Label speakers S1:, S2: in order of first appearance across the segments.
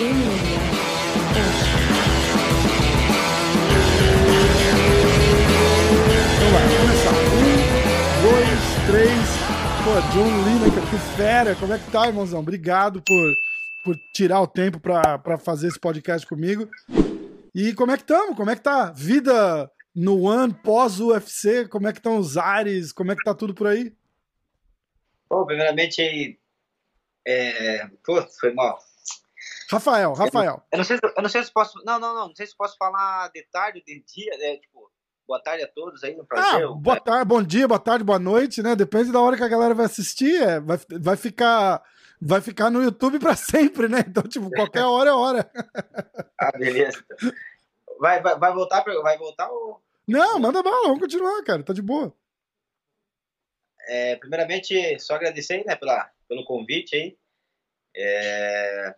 S1: Vamos começar. Um, dois, três. Pô, John Lineker, que fera. Como é que tá, irmãozão? Obrigado por, por tirar o tempo pra fazer esse podcast comigo. E como é que estamos? Como é que tá? Vida no One pós-UFC? Como é que estão os ares? Como é que tá tudo por aí?
S2: Bom, primeiramente aí. É... Putz, foi mal.
S1: Rafael, Rafael.
S2: Eu não, sei, se- eu não sei se posso. Não, não, não. Não sei se posso falar de tarde, de dia, né? Tipo, boa tarde a todos aí, um prazer.
S1: Ah, boa tarde, bom dia, boa tarde, boa noite, né? Depende da hora que a galera vai assistir, é, vai, vai ficar vai ficar no YouTube pra sempre, né? Então, tipo, qualquer hora é hora.
S2: Ah, beleza. Vai, vai, vai voltar pra... Vai voltar ou.
S1: Não, manda bala, vamos continuar, cara, tá de boa.
S2: É, primeiramente, só agradecer aí, né, pela, pelo convite aí. É,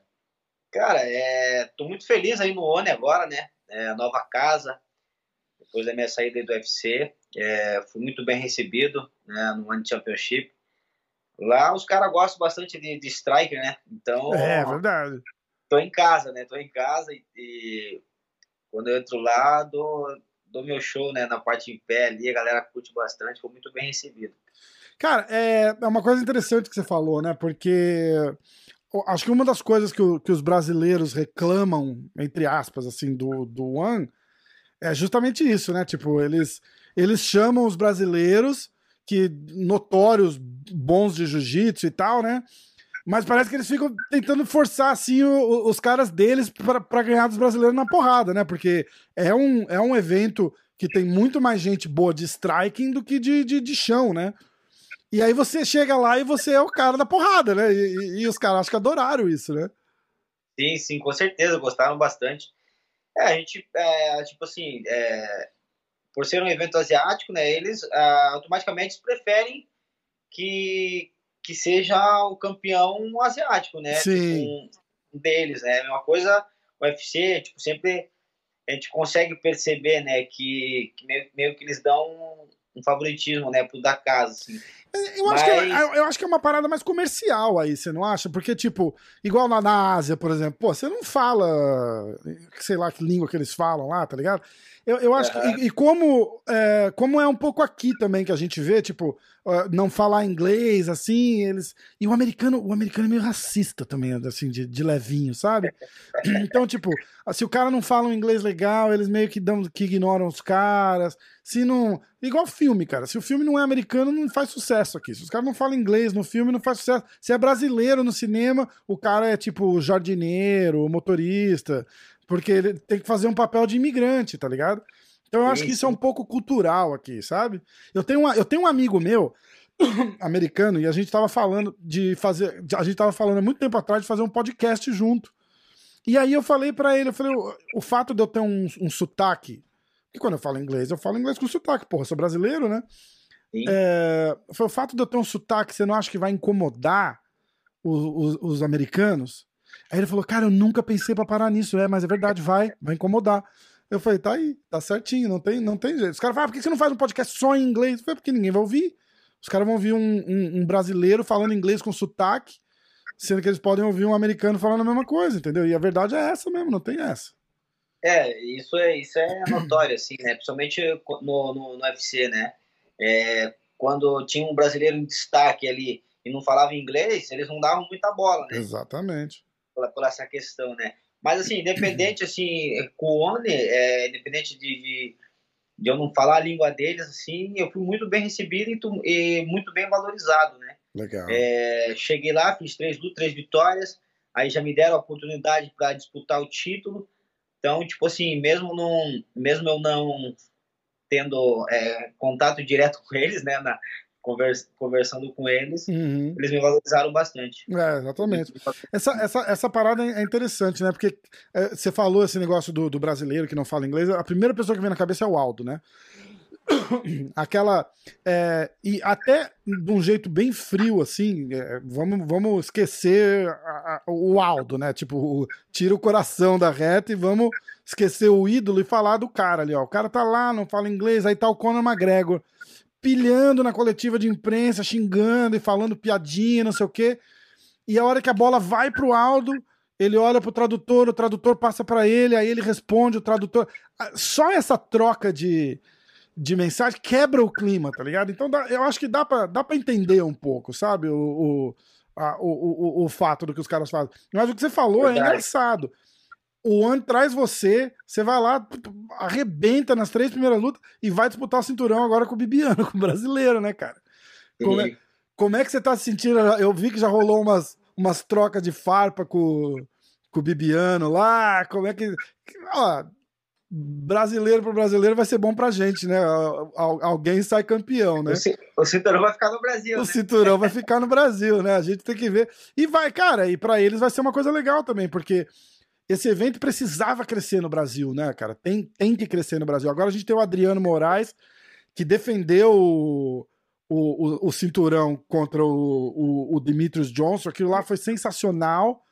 S2: cara, é, tô muito feliz aí no ONI agora, né? É, nova casa, depois da minha saída aí do UFC. É, fui muito bem recebido né, no One Championship. Lá os caras gostam bastante de, de striker, né? Então,
S1: É, verdade.
S2: tô em casa, né? Tô em casa e, e quando eu entro lá, dou, dou meu show, né? Na parte em pé ali, a galera curte bastante, foi muito bem recebido.
S1: Cara, é, é uma coisa interessante que você falou, né? Porque acho que uma das coisas que, o- que os brasileiros reclamam, entre aspas, assim, do, do One, é justamente isso, né? Tipo, eles, eles chamam os brasileiros, que notórios bons de jiu-jitsu e tal, né? Mas parece que eles ficam tentando forçar, assim, o- os caras deles pra ganhar dos brasileiros na porrada, né? Porque é um, é um evento que tem muito mais gente boa de striking do que de, de, de chão, né? E aí você chega lá e você é o cara da porrada, né? E, e- e os caras acho que adoraram isso, né?
S2: Sim, sim, com certeza, gostaram bastante. É, a gente, é, tipo assim, é, por ser um evento asiático, né, eles ah, automaticamente preferem que, que seja o campeão asiático, né?
S1: Sim.
S2: Tipo, um deles, né? Uma coisa, o UFC, tipo, sempre a gente consegue perceber, né, que, que meio, meio que eles dão um, um favoritismo, né, pro da casa, assim.
S1: Eu acho, que é,
S2: Mas-
S1: eu- acho que é uma parada mais comercial aí, você não acha? Porque, tipo, igual lá na Ásia, por exemplo, pô, você não fala, sei lá que língua que eles falam lá, tá ligado? Eu, eu acho que. E, e como, é, como é um pouco aqui também que a gente vê, tipo, ah, não falar inglês, assim, eles. E o americano, o americano é meio racista também, assim, de, de levinho, sabe? Então, tipo, se o cara não fala um inglês legal, eles meio que dão que ignoram os caras. Se não. Igual filme, cara. Se o filme não é americano, não faz sucesso aqui. Se os caras não falam inglês no filme, não faz sucesso. Se é brasileiro no cinema, o cara é tipo jardineiro, motorista. Porque ele tem que fazer um papel de imigrante, tá ligado? Então eu acho que isso é um pouco cultural aqui, sabe? Eu tenho, uma, eu tenho um amigo meu, americano, e a gente tava falando de fazer. A gente tava falando há muito tempo atrás de fazer um podcast junto. E aí eu falei pra ele, eu falei, o, o fato de eu ter um, um sotaque, porque quando eu falo inglês, eu falo inglês com sotaque, porra, sou brasileiro, né? É, foi o fato de eu ter um sotaque, você não acha que vai incomodar os, os- os americanos? Aí ele falou, cara, eu nunca pensei pra parar nisso, é, mas é verdade, vai, vai incomodar. Eu falei, tá aí, tá certinho, não tem, não tem jeito. Os caras falam, ah, por que você não faz um podcast só em inglês? Eu falei, porque ninguém vai ouvir. Os caras vão ouvir um, um- um brasileiro falando inglês com sotaque, sendo que eles podem ouvir um americano falando a mesma coisa, entendeu? E a verdade é essa mesmo, não tem essa.
S2: É, isso é, isso é notório, assim, né? Principalmente no, no, no UFC, né? É, quando tinha um brasileiro em destaque ali e não falava inglês, eles não davam muita bola, né?
S1: Exatamente.
S2: Por, essa questão, né? Mas, assim, independente, assim, com o Oni, é, independente de, de, de eu não falar a língua deles, assim, eu fui muito bem recebido e, tu- e muito bem valorizado, né?
S1: Legal.
S2: É, cheguei lá, fiz três lutas, três vitórias, aí já me deram a oportunidade para disputar o título. Então, tipo assim, mesmo não, mesmo eu não tendo é, contato direto com eles, né, na, convers, conversando com eles,
S1: Uhum.
S2: eles me valorizaram bastante.
S1: É, exatamente. Essa, essa, essa parada é interessante, né? Porque é, você falou esse negócio do, do brasileiro que não fala inglês, a primeira pessoa que vem na cabeça é o Aldo, né? Aquela. é, e até de um jeito bem frio, assim, é, vamos, vamos esquecer a- a- o Aldo, né? Tipo, o- tira o coração da reta e vamos esquecer o ídolo e falar do cara ali, ó. O cara tá lá, não fala inglês, aí tá o Conor McGregor pilhando na coletiva de imprensa, xingando e falando piadinha, não sei o quê. E a hora que a bola vai pro Aldo, ele olha pro tradutor, o tradutor passa para ele, aí ele responde, o tradutor. Ah, só essa troca de, de mensagem quebra o clima, tá ligado? Então dá, eu acho que dá pra, dá pra entender um pouco, sabe? O, o, a, o, o, o, fato do que os caras fazem. Mas o que você falou é Verdade. é engraçado. O One traz você, você vai lá, arrebenta nas três primeiras lutas e vai disputar o cinturão agora com o Bibiano, com o brasileiro, né, cara? Como é, como é que você tá se sentindo? Eu vi que já rolou umas, umas trocas de farpa com, com o Bibiano lá. Como é que. Ó, brasileiro para brasileiro vai ser bom pra gente, né? Alguém sai campeão, né?
S2: O cinturão vai ficar no Brasil.
S1: O
S2: né?
S1: cinturão vai ficar no Brasil, né? A gente tem que ver. E vai, cara, e para eles vai ser uma coisa legal também, porque esse evento precisava crescer no Brasil, né, cara? Tem, tem que crescer no Brasil. Agora a gente tem o Adriano Moraes, que defendeu o, o, o cinturão contra o, o, o Demetrius Johnson. Aquilo lá foi sensacional.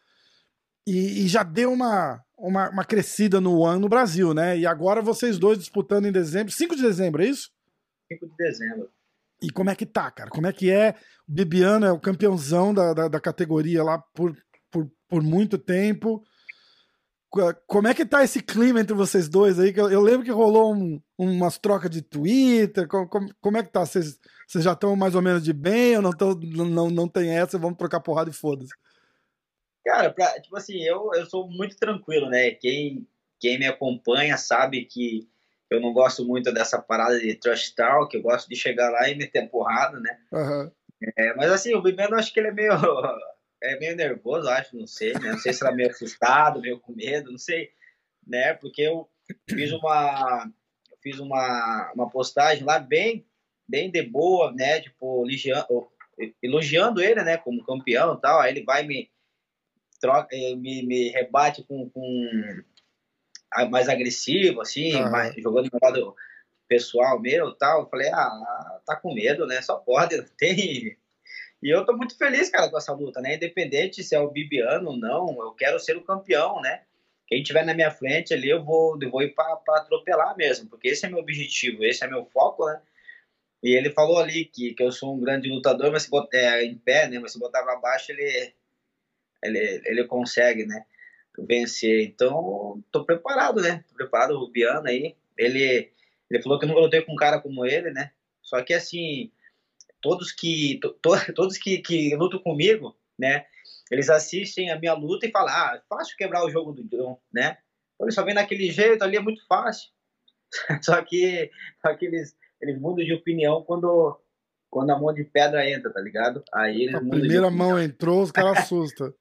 S1: E, e já deu uma, uma, uma, crescida no ano no Brasil, né? E agora vocês dois disputando em dezembro. 5 de dezembro, é isso?
S2: 5 de dezembro.
S1: E como é que tá, cara? Como é que é? O Bibiano é o campeãozão da, da, da categoria lá por, por, por muito tempo. Como é que tá esse clima entre vocês dois aí? Eu, lembro que rolou um, umas trocas de Twitter. Como, como, como é que tá? Vocês, vocês já estão mais ou menos de bem ou não, tão, não, não tem essa? Vamos trocar porrada e foda-se.
S2: Cara, pra, tipo assim, eu, eu sou muito tranquilo, né? Quem, quem me acompanha sabe que eu não gosto muito dessa parada de trash talk, eu gosto de chegar lá e meter porrada, né?
S1: Uhum.
S2: É, mas assim, o Bibiano acho que ele é meio, é meio nervoso, acho, não sei, né? Não sei se era meio assustado, meio com medo, não sei, né? Porque eu fiz uma, fiz uma, uma postagem lá bem, bem de boa, né? Tipo, elogiando, elogiando ele, né? Como campeão e tal, aí ele vai me troca, eh, me, me rebate com, com mais agressivo, assim, uhum. mais, jogando no lado pessoal meu tal. Eu falei, ah, tá com medo, né? Só pode, tem. E eu tô muito feliz, cara, com essa luta, né? Independente se é o Bibiano ou não, eu quero ser o campeão, né? Quem tiver na minha frente ali, eu vou, eu vou ir pra atropelar mesmo, porque esse é meu objetivo, esse é meu foco, né? E ele falou ali que, que eu sou um grande lutador, mas se botar é, em pé, né? Mas se botar pra baixo, ele, ele, ele consegue, né? Vencer. Então, tô preparado, né? Tô preparado, o Biano aí. Ele, ele falou que eu nunca lutei com um cara como ele, né? Só que, assim, todos que, to, todos que, que lutam comigo, né? Eles assistem a minha luta e falam, ah, é fácil quebrar o jogo do John, né? Então, eles só vem daquele jeito ali, é muito fácil. só que, só que eles, eles mudam de opinião quando, quando a mão de pedra entra, tá ligado? Aí eles
S1: a primeira mão entrou, os caras assustam.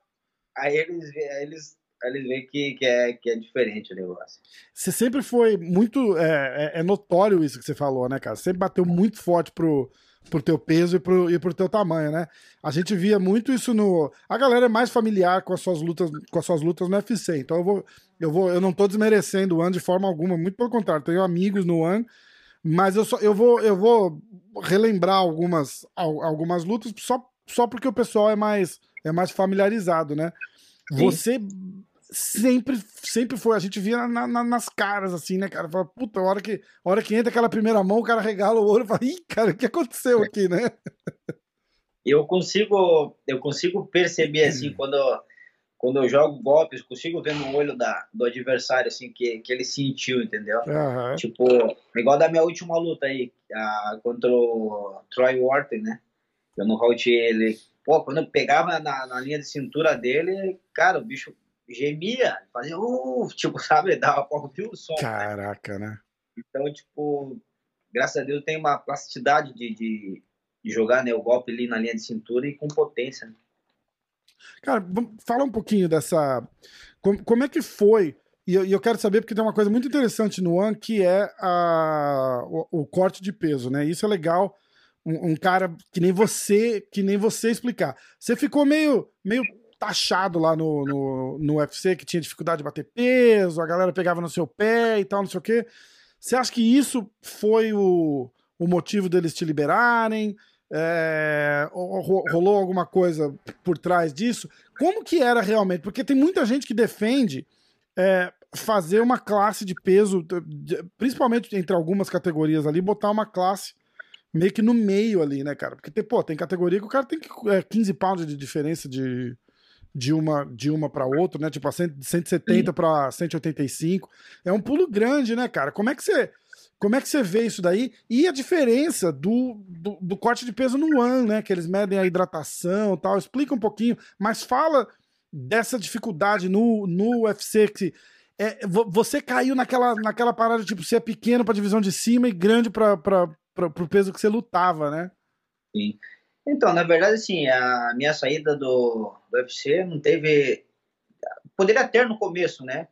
S2: aí eles, eles, eles veem que, que, é, que é diferente o negócio.
S1: Você sempre foi muito. É, é, é, notório isso que você falou, né, cara? Você sempre bateu muito forte pro, pro teu peso e pro, e pro teu tamanho, né? A gente via muito isso no. A galera é mais familiar com as suas lutas, com as suas lutas no UFC. Então eu vou. Eu, vou, eu não tô desmerecendo o One de forma alguma, muito pelo contrário, tenho amigos no One, mas eu, só, eu, vou, eu vou relembrar algumas, algumas lutas só, só porque o pessoal é mais, é mais familiarizado, né? Você sempre, sempre foi, a gente via na, na, nas caras, assim, né, cara? Fala, puta, a hora que, a hora que entra aquela primeira mão, o cara regala o olho e fala, ih, cara, o que aconteceu aqui, né?
S2: Eu consigo, eu consigo perceber, assim, quando, quando eu jogo golpes, consigo ver no olho da, do adversário, assim, que, que ele sentiu, entendeu?
S1: Uhum.
S2: Tipo, igual da minha última luta aí, a, contra o Troy Wharton, né? Eu nocauteei ele Pô, quando eu pegava na, na linha de cintura dele, cara, o bicho gemia, fazia, uh, tipo, sabe, dava pra ouvir o som.
S1: Caraca, né?
S2: né? Então, tipo, graças a Deus tem uma plasticidade de, de, de, jogar né, o golpe ali na linha de cintura e com potência. Né?
S1: Cara, fala um pouquinho dessa. Como, como é que foi? E eu, eu, quero saber porque tem uma coisa muito interessante no One que é a, o, o corte de peso, né? Isso é legal um, um, cara que nem você, que nem você explicar. Você ficou meio, meio taxado lá no, no, no UFC, que tinha dificuldade de bater peso, a galera pegava no seu pé e tal, não sei o quê. Você acha que isso foi o, o motivo deles te liberarem? É, rolou alguma coisa por trás disso? Como que era realmente? Porque tem muita gente que defende é, fazer uma classe de peso, principalmente entre algumas categorias ali, botar uma classe meio que no meio ali, né, cara? Porque, pô, tem categoria que o cara tem é, 15 pounds de diferença de, de uma de uma para outra, né? Tipo, a 170 para 185. É um pulo grande, né, cara? Como é que você como é que você vê isso daí? E a diferença do, do, do corte de peso no One, né? Que eles medem a hidratação e tal. Explica um pouquinho, mas fala dessa dificuldade no, no UFC que é, você caiu naquela, naquela parada, tipo, você é pequeno pra divisão de cima e grande pra, pra, pro peso que você lutava, né?
S2: Sim. Então, na verdade, assim, a minha saída do, do UFC não teve. Poderia ter no começo, né?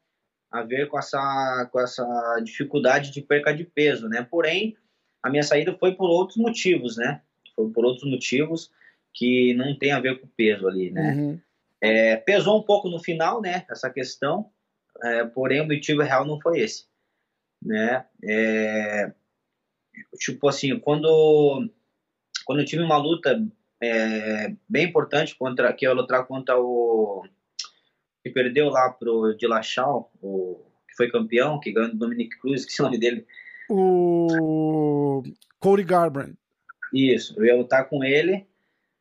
S2: A ver com essa, com essa dificuldade de perca de peso, né? Porém, a minha saída foi por outros motivos, né? Foi por outros motivos que não tem a ver com o peso ali, né? Uhum. É, pesou um pouco no final, né? Essa questão, é, porém o motivo real não foi esse, né? É, tipo assim, quando quando eu tive uma luta é, bem importante contra que eu lutar contra o que perdeu lá pro Dilachal, o que foi campeão, que ganhou o Dominic Cruz, que é o nome dele.
S1: O Cody Garbrandt.
S2: Isso, eu ia lutar com ele,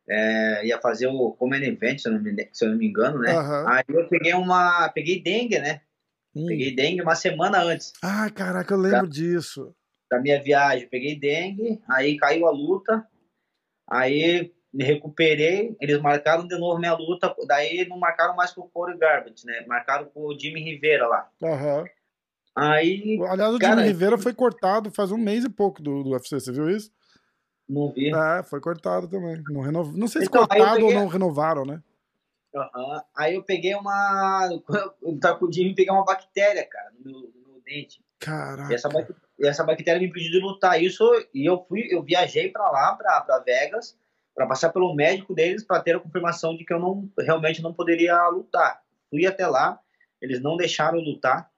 S2: é, ia fazer o Common Event, se eu não me, se eu não me engano, né? Uhum. Aí eu peguei uma, peguei dengue, né? Hum. Peguei dengue uma semana antes.
S1: Ah, caraca, eu lembro da, disso.
S2: Da minha viagem, peguei dengue, aí caiu a luta, Aí me recuperei, eles marcaram de novo minha luta, daí não marcaram mais com o Corey Garbage, né? Marcaram com o Jimmy Rivera lá.
S1: Uhum.
S2: Aí.
S1: Aliás, o cara, Jimmy Rivera foi cortado faz um mês e pouco do, do UFC, você viu isso?
S2: Não vi.
S1: É, foi cortado também. Não, renov... não sei se então, cortado peguei... ou não renovaram, né?
S2: Uhum. Aí eu peguei uma. Eu tava com o Jimmy peguei uma bactéria, cara, no meu, no meu dente.
S1: Caraca.
S2: E essa, e essa bactéria me impediu de lutar. Isso, e eu fui, eu viajei para lá, para Vegas, para passar pelo médico deles para ter a confirmação de que eu não realmente não poderia lutar. Fui até lá, eles não deixaram lutar.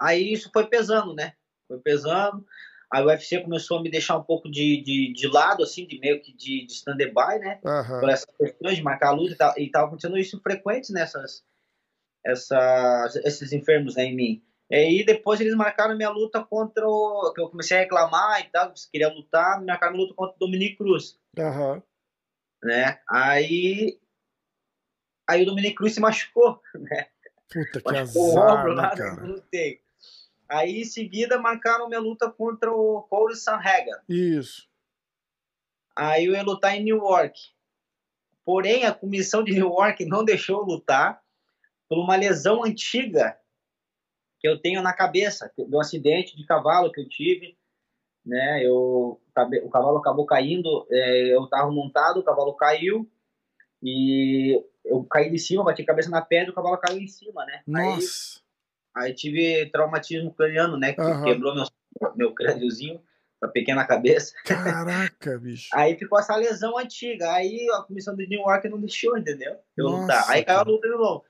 S2: Aí isso foi pesando, né? Foi pesando. Aí o UFC começou a me deixar um pouco de, de, de lado, assim, de meio que de, de stand-by, né? Uhum. Por essas questões de marcar a luta e tal. E tava acontecendo isso frequente nessas essas, esses enfermos né, em mim. E aí depois eles marcaram minha luta contra o. que eu comecei a reclamar e tal, que queria lutar, marcaram minha luta contra o Dominique Cruz.
S1: Uhum.
S2: Né? Aí. Aí o Dominique Cruz se machucou, né?
S1: Puta que machucou azar, o ombro, né, cara?
S2: lutei. Aí em seguida marcaram minha luta contra o Corey Sanhaga.
S1: Isso.
S2: Aí eu ia lutar em New York. Porém, a comissão de New York não deixou eu lutar por uma lesão antiga que eu tenho na cabeça, do acidente de cavalo que eu tive, né? Eu, o cavalo acabou caindo, é, eu estava montado, o cavalo caiu e eu caí de cima, bati a cabeça na pedra, o cavalo caiu em cima, né?
S1: Nossa.
S2: Aí, aí tive traumatismo craniano, né? Que uhum. quebrou meu, meu crâniozinho, a pequena cabeça.
S1: Caraca, bicho.
S2: aí ficou essa lesão antiga. Aí a comissão de New York não deixou, entendeu? Eu Nossa, lutar. Aí caiu a luta de novo.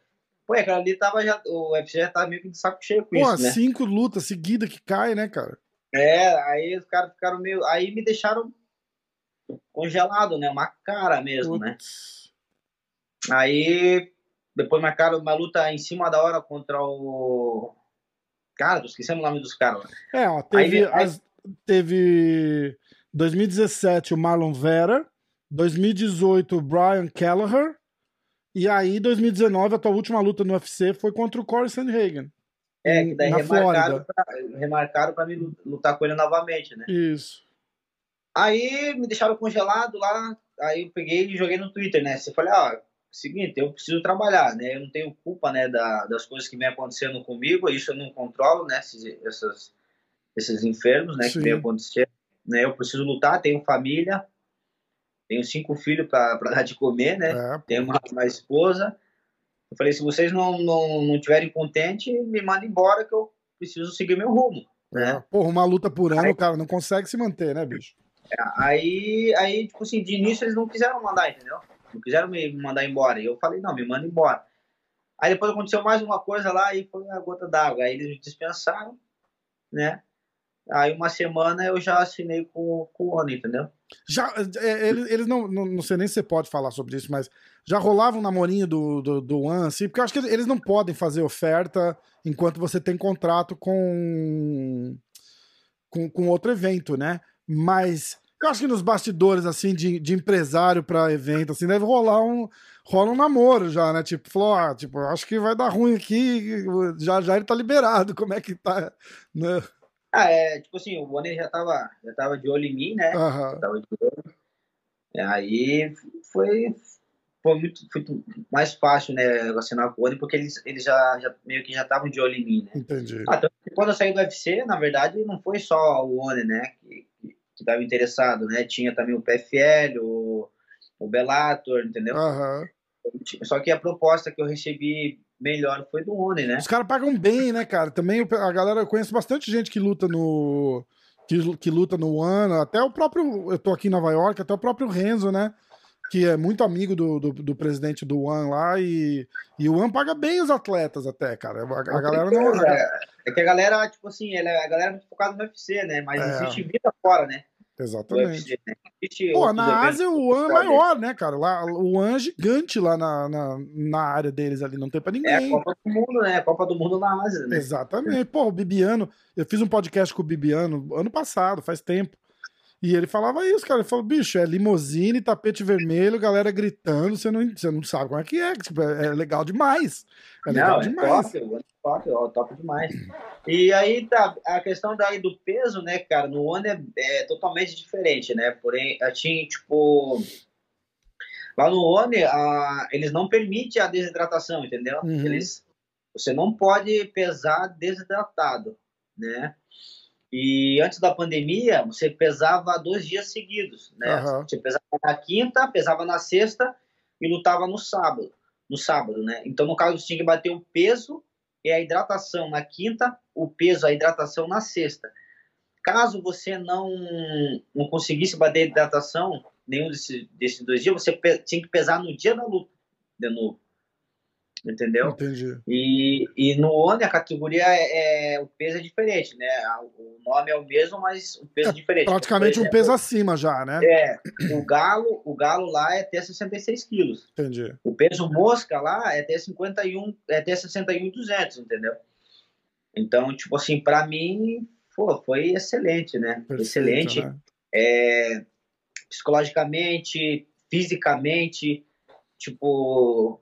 S2: Pô, aquela ali tava já. O UFC já tava meio que de saco cheio com Pô, isso. Né?
S1: cinco lutas seguidas que cai, né, cara?
S2: É, aí os caras ficaram meio. Aí me deixaram congelado, né? Uma cara mesmo, né? Putz. né? Aí depois marcaram uma luta em cima da hora contra o. Cara, tô esquecendo o nome dos caras.
S1: É, ó, teve, aí, as, teve 2017 o Marlon Vera, 2018 o Brian Kelleher, e aí, 2019, a tua última luta no UFC foi contra o Corey Sandhagen.
S2: É, que daí remarcaram pra, remarcaram pra mim lutar com ele novamente, né?
S1: Isso.
S2: Aí me deixaram congelado lá, aí eu peguei e joguei no Twitter, né? Você falei, ó, seguinte, eu preciso trabalhar, né? Eu não tenho culpa, né, da, das coisas que vem acontecendo comigo, isso eu não controlo, né? Esses, essas, esses enfermos, né, Sim. que vem acontecendo. Né? Eu preciso lutar, tenho família, tenho cinco filhos para dar de comer, né? É, tenho uma, uma, esposa. Eu falei, se vocês não, não, não tiverem contente, me mandem embora que eu preciso seguir meu rumo. Né?
S1: É, porra, uma luta por ano, aí, cara, não consegue se manter, né, bicho?
S2: É, aí, aí, tipo assim, de início eles não quiseram mandar, entendeu? Não quiseram me mandar embora. E eu falei, não, me manda embora. Aí depois aconteceu mais uma coisa lá e foi a gota d'água. Aí eles me dispensaram, né? Aí uma semana eu já assinei com, com o ONU, entendeu?
S1: Já, é, eles, eles não, não, não sei nem se você pode falar sobre isso, mas já rolava um namorinho do, do, do One, assim, porque eu acho que eles não podem fazer oferta enquanto você tem contrato com, com, com outro evento, né? Mas Eu acho que nos bastidores, assim, de, de empresário pra evento, assim, deve rolar um. Rola um namoro já, né? Tipo, falou, ah, tipo, acho que vai dar ruim aqui, já já ele tá liberado, como é que tá, né?
S2: Ah, é, tipo assim, o Bonner já tava, já tava de olho em mim, né?
S1: Aham.
S2: Tava de olho. Aí foi, foi muito, foi mais fácil, né, assinar com o Bonner, porque eles, eles já, já meio que já estavam de olho em mim, né?
S1: Entendi.
S2: Ah, que quando eu saí do UFC, na verdade, não foi só o One, né, que, que, tava interessado, né? Tinha também o PFL, o, o Bellator, entendeu?
S1: Aham.
S2: Só que a proposta que eu recebi melhor foi do One, né?
S1: Os caras pagam bem, né, cara? Também a galera, eu conheço bastante gente que luta no. Que, que luta no One, até o próprio. Eu tô aqui em Nova York, até o próprio Renzo, né? Que é muito amigo do, do, do presidente do One lá, e, e o One paga bem os atletas até, cara. A, a galera não. ga-
S2: É que a galera, tipo assim, ela, a galera é muito focada no UFC, né? Mas
S1: É.
S2: existe vida fora, né?
S1: Exatamente.
S2: UFC,
S1: Pô, na Ásia o One é maior, né, cara? Lá, o One é gigante lá na, na, na área deles ali, não tem pra
S2: É a
S1: ninguém.
S2: Copa do Mundo, né? A Copa do Mundo na Ásia, né?
S1: Exatamente. Pô, o Bibiano, eu fiz um podcast com o Bibiano ano passado, faz tempo. E ele falava isso, cara. Ele falou, bicho, é limousine, tapete vermelho, galera gritando, você não, você não sabe como é que é. Tipo, é, é legal demais. É legal
S2: Não, é
S1: demais.
S2: top, é top, ó, top demais. E aí tá, a questão daí do peso, né, cara, no One é, é totalmente diferente, né? Porém, a gente, tipo, lá no One, a, eles não permitem a desidratação, entendeu?
S1: Uhum.
S2: Eles, você não pode pesar desidratado, né? E antes da pandemia, você pesava dois dias seguidos, né?
S1: Aham.
S2: Você pesava na quinta, pesava na sexta e lutava no sábado, no sábado, né? Então, no caso, você tinha que bater o peso e a hidratação na quinta, o peso, a hidratação na sexta. Caso você não, não conseguisse bater a hidratação nenhum desses, desses dois dias, você tinha que pesar no dia da luta de novo. Entendeu?
S1: Entendi.
S2: E, e no ONI a categoria é, é- o peso é diferente, né? O nome é o mesmo, mas o peso é, diferente.
S1: Praticamente
S2: Por
S1: um
S2: exemplo,
S1: peso acima já, né?
S2: É, o galo, o galo lá é até 66 quilos.
S1: Entendi.
S2: O peso mosca lá é até 51, é até 61,200, entendeu? Então, tipo assim, pra mim, pô, foi excelente, né?
S1: Perfeito,
S2: excelente.
S1: né?
S2: É, psicologicamente, fisicamente, tipo,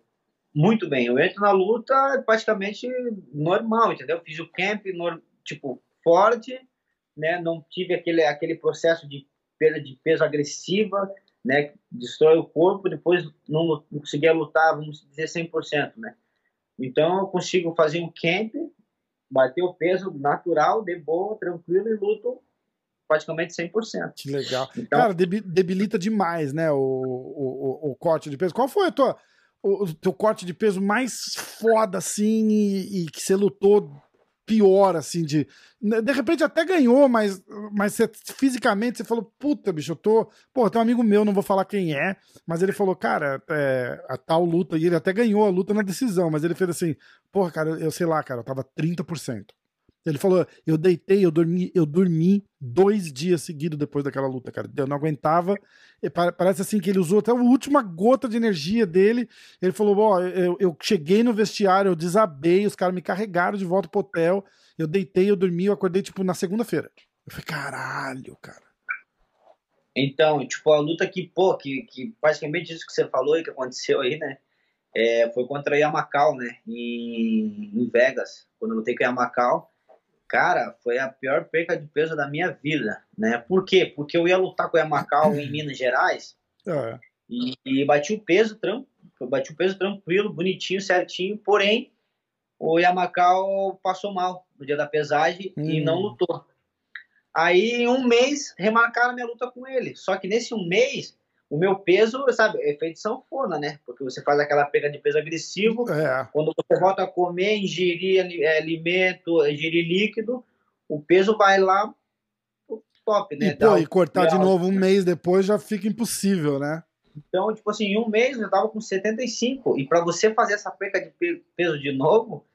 S2: muito bem. Eu entro na luta praticamente normal, entendeu? Fiz o camp, nor- tipo, forte, né? Não tive aquele, aquele processo de perda de peso agressiva, né? que Destrói o corpo, depois não, não conseguia lutar, vamos dizer, 100%, né? Então, eu consigo fazer um camp, bater o peso natural, de boa, tranquilo e luto praticamente 100%.
S1: Que legal.
S2: Então,
S1: Cara, debi- debilita demais, né, o, o, o- o corte de peso. Qual foi a tua, o, teu corte de peso mais foda, assim, e, e que você lutou pior, assim, de... De repente até ganhou, mas, mas você, fisicamente você falou, puta, bicho, eu tô... Pô, tem um amigo meu, não vou falar quem é, mas ele falou, cara, é, a tal luta, e ele até ganhou a luta na decisão, mas ele fez assim, porra, cara, eu sei lá, cara, eu tava 30%. Ele falou, eu deitei, eu dormi, eu dormi dois dias seguidos depois daquela luta, cara. Eu não aguentava. Pa- Parece assim que ele usou até a última gota de energia dele. Ele falou: ó, eu, eu cheguei no vestiário, eu desabei, os caras me carregaram de volta pro hotel. Eu deitei, eu dormi, eu acordei, tipo, na segunda-feira. Eu falei, caralho, cara.
S2: Então, tipo, a luta que, pô, que, que praticamente isso que você falou e que aconteceu aí, né? É, foi contra a Yamacal, né? Em, em Vegas, quando eu lutei com a Yamacal. Cara, foi a pior perca de peso da minha vida, né? Por quê? Porque eu ia lutar com a Yamacal em Minas Gerais
S1: É,
S2: e, e bati o peso, tran- bati o peso tranquilo, bonitinho, certinho, porém o Yamacal passou mal no dia da pesagem e
S1: Hum.
S2: não lutou. Aí em um mês remarcaram minha luta com ele. Só que nesse um mês, o meu peso, sabe, é feito de sanfona, né? Porque você faz aquela perda de peso agressivo,
S1: é.
S2: quando você volta a comer, ingerir é, alimento, ingerir líquido, o peso vai lá top, né?
S1: E, pô, e cortar de novo um mês depois já fica impossível, né?
S2: Então, tipo assim, em um mês eu tava com 75. E para você fazer essa perca de pe- peso de novo,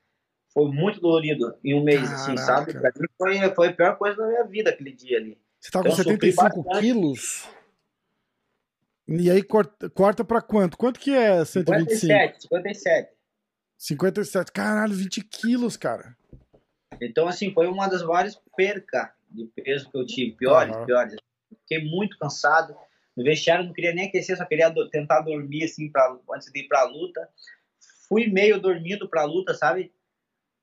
S2: foi muito dolorido em um mês, assim,
S1: Caraca.
S2: sabe? Pra mim foi, foi a pior coisa da minha vida aquele dia ali.
S1: Você tá com
S2: Eu sofri
S1: 75
S2: bastante.
S1: quilos. E aí corta, corta pra quanto? Quanto que é 125?
S2: 57, 57.
S1: 57. Caralho, 20 quilos, cara.
S2: Então, assim, foi uma das várias percas de peso que eu tive. Piores,
S1: Aham.
S2: piores. fiquei muito cansado. No vestiário não queria nem aquecer, só queria do, tentar dormir assim pra, antes de ir pra luta. Fui meio dormindo pra luta, sabe?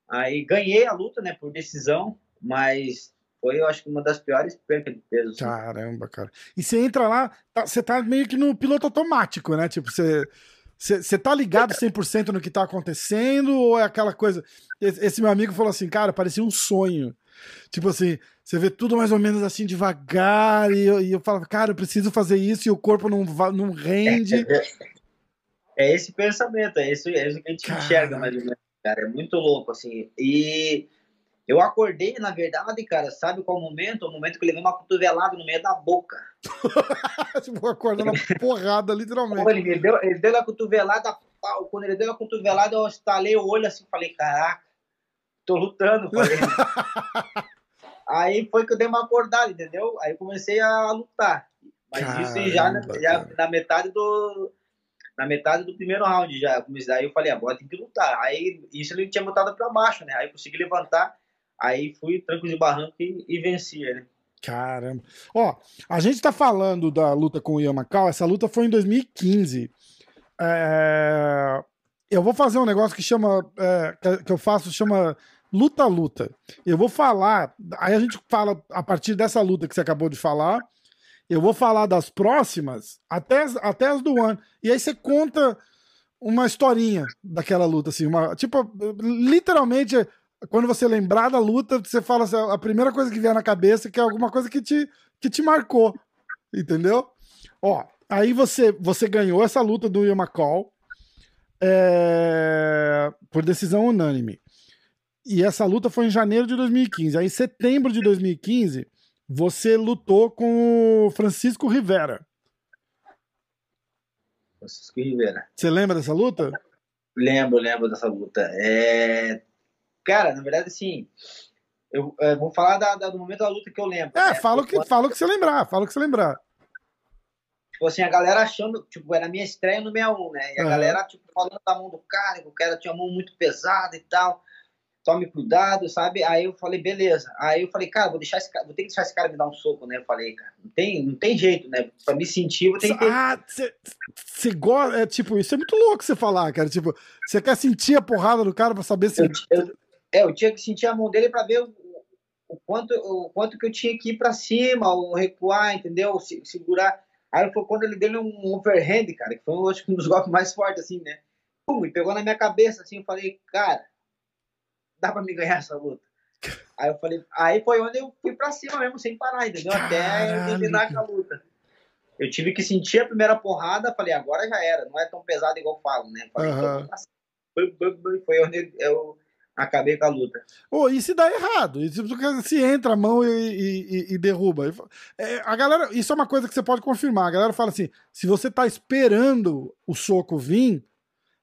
S2: Aí ganhei a luta, né, por decisão, mas foi, eu acho que uma das piores percas de peso. Assim.
S1: Caramba, cara. E você entra lá, tá, você tá meio que no piloto automático, né? Tipo, você. Você tá ligado 100% no que tá acontecendo ou é aquela coisa. Esse meu amigo falou assim, cara, parecia um sonho. Tipo assim, você vê tudo mais ou menos assim devagar e eu, e eu falava, cara, eu preciso fazer isso e o corpo não, não rende.
S2: É, é esse pensamento, é isso, é isso que a gente cara... enxerga mais ou menos, cara. É muito louco, assim. E eu acordei, na verdade, cara, sabe qual momento? O momento que eu levei uma cotovelada no meio da boca.
S1: tipo, acordando uma porrada, literalmente.
S2: ele, me deu, ele deu a cotovelada, pau. Quando ele deu a cotovelada, eu estalei o olho assim, falei, caraca, tô lutando. Falei. Aí foi que eu dei uma acordada, entendeu? Aí comecei a lutar. Mas Caramba, isso já, na, já na metade do na metade do primeiro round já. Aí eu falei, agora tem que lutar. Aí isso ele tinha botado para baixo, né? Aí eu consegui levantar Aí fui tranco de barranco e, e venci ele.
S1: Caramba. Ó, a gente tá falando da luta com o Yamakal, essa luta foi em 2015. É... Eu vou fazer um negócio que chama. É, que eu faço, chama luta-luta. Eu vou falar. Aí a gente fala a partir dessa luta que você acabou de falar. Eu vou falar das próximas, até, até as do ano. E aí você conta uma historinha daquela luta, assim. Uma, tipo, literalmente quando você lembrar da luta, você fala assim, a primeira coisa que vier na cabeça que é alguma coisa que te, que te marcou. Entendeu? Ó, aí você, você ganhou essa luta do Ian McCall é, por decisão unânime. E essa luta foi em janeiro de 2015. Aí, em setembro de 2015, você lutou com o Francisco Rivera.
S2: Francisco Rivera.
S1: Você lembra dessa luta?
S2: Lembro, lembro dessa luta. É, Cara, na verdade, assim, eu, eu vou falar da, da, do momento da luta que eu lembro.
S1: É, né? fala, o que, quando... fala o que você lembrar, fala o que você lembrar.
S2: Tipo assim, a galera achando, tipo, era a minha estreia no 61, né? E a uhum. galera, tipo, falando da mão do cara, que o cara tinha a mão muito pesada e tal. Tome cuidado, sabe? Aí eu falei, beleza. Aí eu falei, cara, vou deixar esse cara, vou ter que deixar esse cara me dar um soco, né? Eu falei, cara, não tem, não tem jeito, né? Pra me sentir, eu tenho que.
S1: Ah, você gosta. É, tipo, isso é muito louco você falar, cara. Tipo, você quer sentir a porrada do cara pra saber se.
S2: Eu, eu, é, eu tinha que sentir a mão dele para ver o, o, quanto, o quanto que eu tinha que ir para cima, ou recuar, entendeu? Se, segurar. Aí foi quando ele deu um overhand, cara, que foi acho que um dos golpes mais fortes, assim, né? Pum, e pegou na minha cabeça, assim, eu falei, cara, dá para me ganhar essa luta. Aí eu falei, aí foi onde eu fui para cima mesmo, sem parar, entendeu? Caralho. Até terminar a luta. Eu tive que sentir a primeira porrada, falei, agora já era, não é tão pesado igual eu falo, né? Falei, uhum. foi, foi onde eu acabei com a luta.
S1: Oh, e se dá errado? E se entra a mão e, e, e derruba? É, a galera, isso é uma coisa que você pode confirmar. A galera fala assim: se você tá esperando o soco vir,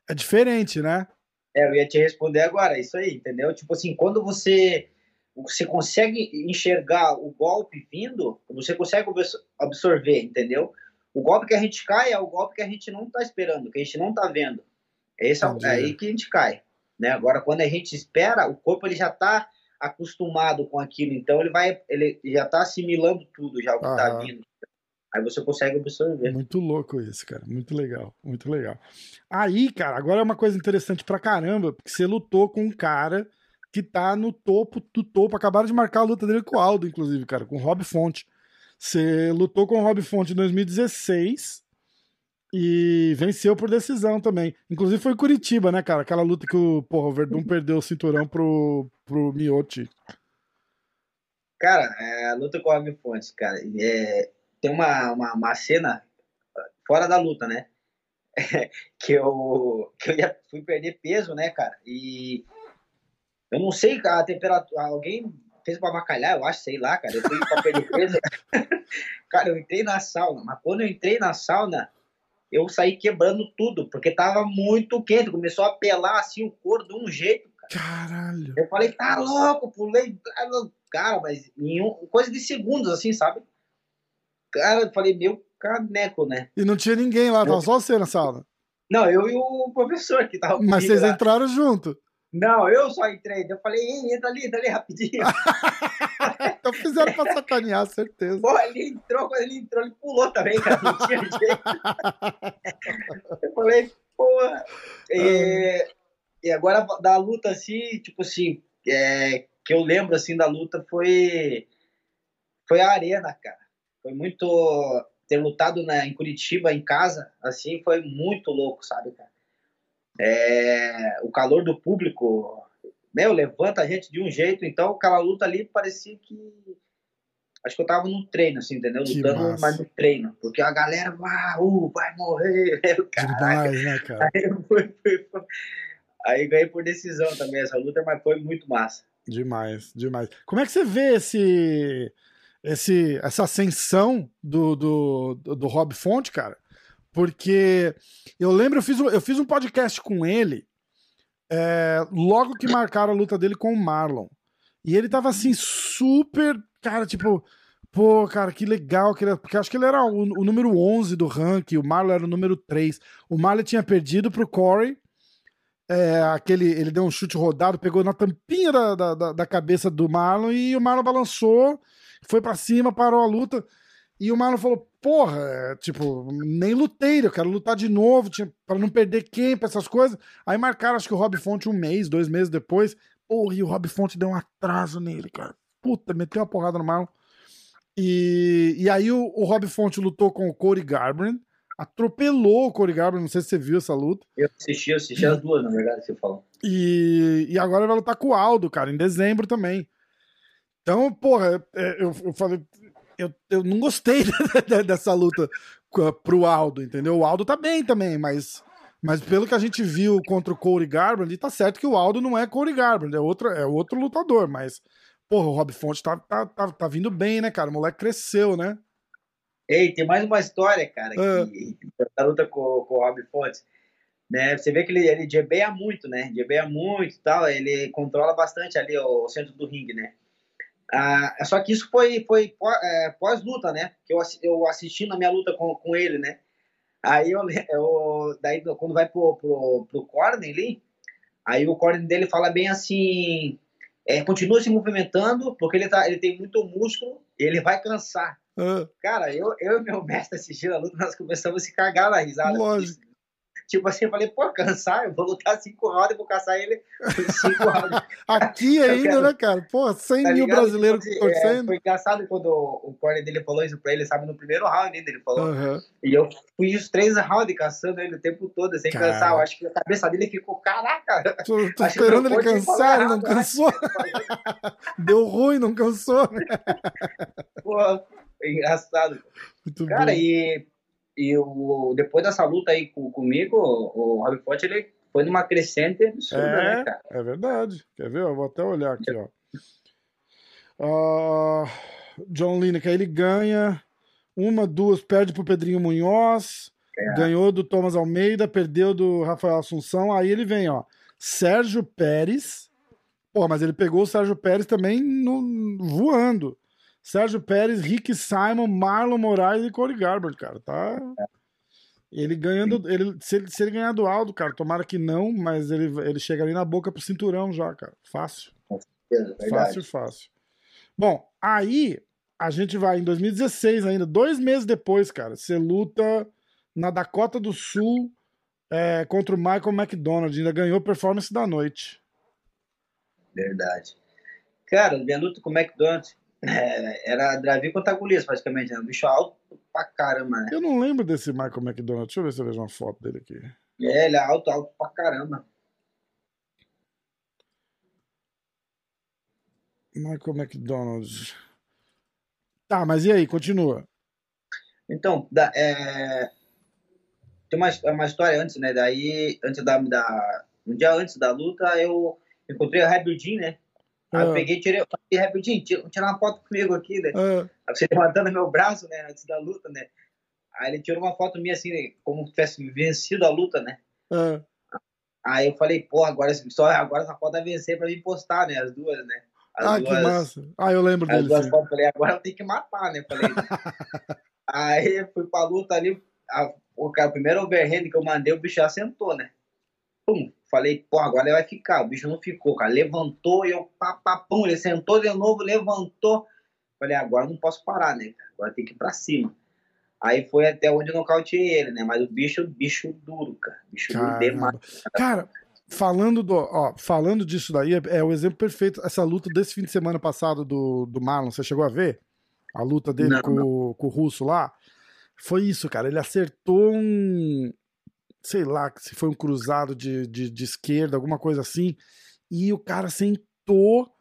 S1: é diferente, né?
S2: É, eu ia te responder agora, isso aí, entendeu? Tipo assim, quando você você consegue enxergar o golpe vindo, você consegue absorver, entendeu? O golpe que a gente cai é o golpe que a gente não tá esperando, que a gente não tá vendo. É, esse, é aí que a gente cai. Né? Agora, quando a gente espera, o corpo ele já está acostumado com aquilo, então ele vai, ele já está assimilando tudo já o que está vindo. Aí você consegue absorver.
S1: Muito louco isso, cara. Muito legal, muito legal. Aí, cara, agora é uma coisa interessante pra caramba, porque você lutou com um cara que tá no topo do topo. Acabaram de marcar a luta dele com o Aldo, inclusive, cara, com o Rob Fonte. Você lutou com o Rob Fonte em 2016 e venceu por decisão também. Inclusive foi Curitiba, né, cara? Aquela luta que o, porra, o Verdun perdeu o cinturão pro, pro Miotti.
S2: Cara, é, a luta com o Alvin Fontes, cara, é, tem uma, uma, uma, cena fora da luta, né? que, eu, que eu ia, fui perder peso, né, cara? E eu não sei a temperatura. Alguém fez pra bacalhar, eu acho, sei lá, cara. Eu fui pra perder peso. cara, eu entrei na sauna, mas quando eu entrei na sauna eu saí quebrando tudo, porque tava muito quente, começou a pelar assim o couro de um jeito,
S1: cara. Caralho.
S2: Eu falei, tá louco, pulei, cara, mas em um, coisa de segundos, assim, sabe? Cara, eu falei, meu caneco, né?
S1: E não tinha ninguém lá, tava só você na sala.
S2: Não, eu e o professor que tava
S1: Mas vocês lá. entraram junto.
S2: Não, eu só entrei. Eu falei, entra ali, entra ali rapidinho.
S1: Fizeram pra sacanear, certeza.
S2: Pô, ele entrou, quando ele entrou, ele pulou também, cara. Não tinha jeito. Eu falei, porra. E, e agora da luta, assim, tipo assim, é, que eu lembro, assim, da luta foi, foi a arena, cara. Foi muito... Ter lutado na, em Curitiba, em casa, assim, foi muito louco, sabe, cara? É, o calor do público, meu, levanta a gente de um jeito. Então, aquela luta ali parecia que. Acho que eu tava no treino, assim, entendeu?
S1: Que
S2: Lutando,
S1: massa.
S2: mas no treino. Porque a galera, ah, uh, vai morrer. Eu.
S1: Demais, né, cara?
S2: Aí, eu fui- fui- fui- aí ganhei por decisão também essa luta, mas foi muito massa.
S1: Demais, demais. Como é que você vê esse, esse, essa ascensão do, do, do, Rob Fonte, cara? Porque eu lembro, eu fiz, eu fiz um podcast com ele é, logo que marcaram a luta dele com o Marlon. E ele tava assim, super, cara, tipo, pô, cara, que legal. Que ele, porque acho que ele era o, o número 11 do ranking, o Marlon era o número 3. O Marlon tinha perdido pro Corey. É, aquele, ele deu um chute rodado, pegou na tampinha da, da, da- cabeça do Marlon e o Marlon balançou, foi pra cima, parou a luta. E o Marlon falou: Porra, tipo, nem lutei, eu quero lutar de novo, tinha, pra não perder quem, pra essas coisas. Aí marcaram, acho que o Rob Fonte um mês, dois meses depois. Porra, e o Rob Fonte deu um atraso nele, cara. Puta, meteu uma porrada no Marlon. E, e aí o, o Rob Fonte lutou com o Corey Garbrandt, atropelou o Corey Garbrandt, não sei se você viu essa luta.
S2: Eu assisti, eu assisti as duas, na verdade, você falou.
S1: E, e agora vai lutar com o Aldo, cara, em dezembro também. Então, porra, é, eu, eu falei. Eu, eu não gostei dessa luta pro Aldo, entendeu? O Aldo tá bem também, mas, mas pelo que a gente viu contra o Corey Garbrandt, tá certo que o Aldo não é Corey Garbrandt, é outro, é outro lutador, mas, porra, o Rob Fonte tá, tá, tá, tá vindo bem, né, cara? O moleque cresceu, né?
S2: Ei, tem mais uma história, cara,
S1: Ah.
S2: que, da luta com, com o Rob Fontes. Né? Você vê que ele, ele jebeia muito, né? Jebeia muito e tal, ele controla bastante ali o, centro do ringue, né? Ah, só que isso foi, foi é, pós-luta, né? Que eu, eu assisti na minha luta com, com ele, né? Aí eu, eu daí quando vai pro, pro, pro corner ali, aí o corner dele fala bem assim, é, continua se movimentando, porque ele, tá, ele tem muito músculo, ele vai cansar.
S1: Ah,
S2: Cara, eu, eu e meu mestre assistindo a luta, nós começamos a se cagar na risada.
S1: Lógico.
S2: Tipo assim, eu falei, pô, cansar, eu vou lutar cinco rounds e vou caçar ele cinco rounds.
S1: aqui ainda,
S2: quero-
S1: né, cara? Pô, 100
S2: Tá
S1: mil brasileiros
S2: Tipo assim, é,
S1: torcendo.
S2: foi engraçado quando o, corner dele falou isso pra ele, sabe, no primeiro round ainda ele falou.
S1: Aham.
S2: E eu fui os três rounds caçando ele o tempo todo, sem
S1: Cara.
S2: cansar. Eu acho que a cabeça dele ficou, caraca.
S1: Tô, tô esperando ele cansar, ele não cansou. Deu ruim, não cansou. né?
S2: Pô, foi engraçado.
S1: Muito
S2: Cara,
S1: bem.
S2: e, e o, depois dessa luta aí com, comigo, o Rob Font, ele foi numa crescente absurda,
S1: É.
S2: né, cara?
S1: É verdade. Quer ver? Eu vou até olhar aqui, ó. Ah, John Lineker, ele ganha uma, duas, perde pro Pedrinho Munhoz,
S2: É.
S1: ganhou do Thomas Almeida, perdeu do Rafael Assunção. Aí ele vem, ó. Sérgio Pérez. Pô, mas ele pegou o Sérgio Pérez também no- voando. Sérgio Pérez, Rick Simon, Marlon Moraes e Corey Garbrandt, cara. Tá. Ele ganhando. Ele, se, ele, se ele ganhar do Aldo, cara, tomara que não, mas ele, ele chega ali na boca pro cinturão já, cara. Fácil.
S2: Verdade.
S1: Fácil, fácil. Bom, aí a gente vai em 2016 ainda, dois meses depois, cara. Você luta na Dakota do Sul é, contra o Michael McDonald. Ainda ganhou performance da noite.
S2: Verdade. Cara, minha luta com o McDonald's é, era Dravi contra Golias, praticamente, né? Um bicho alto pra caramba, né?
S1: Eu não lembro desse Michael McDonald. Deixa eu ver se eu vejo uma foto dele aqui.
S2: É, ele é alto, alto pra caramba.
S1: Michael McDonald. Tá, mas e aí? Continua.
S2: Então, da- é, tem uma, uma história antes, né? Daí, antes da, da. Um dia antes da luta, eu encontrei o Rabildin, né? Aí eu
S1: Ah.
S2: peguei e tirei. Falei, Rabildin, tira, tira uma foto comigo aqui, né?
S1: Ah,
S2: Aí você levantando meu braço, né? Antes da luta, né? Aí ele tirou uma foto minha assim, né, como se tivesse vencido a luta, né?
S1: ah,
S2: Aí eu falei, pô, agora, só, agora essa foto vai vencer pra mim postar, né? As duas, né? As
S1: ah, que massa. Ah, eu lembro
S2: As
S1: dele.
S2: duas fotos, falei, agora eu tenho que matar, né? Falei. aí eu fui pra luta ali, a, o, cara, o primeiro overhand que eu mandei, o bicho já sentou, né? Pum, falei, pô, agora ele vai ficar. O bicho não ficou, cara. Levantou e eu, pá, pá, pum, ele sentou de novo, levantou. Falei, agora não posso parar, né? Agora tem que ir pra cima. Aí foi até onde eu nocauteei ele, né? Mas o bicho, bicho duro, cara. Bicho duro demais.
S1: Cara, falando, do, ó, falando disso daí, é, é, o exemplo perfeito. Essa luta desse fim de semana passado do, do Marlon, você chegou a ver? A luta dele não, com, não. com o russo lá? Foi isso, cara. Ele acertou um. Sei lá, se foi um cruzado de, de, de esquerda, alguma coisa assim. E o cara sentou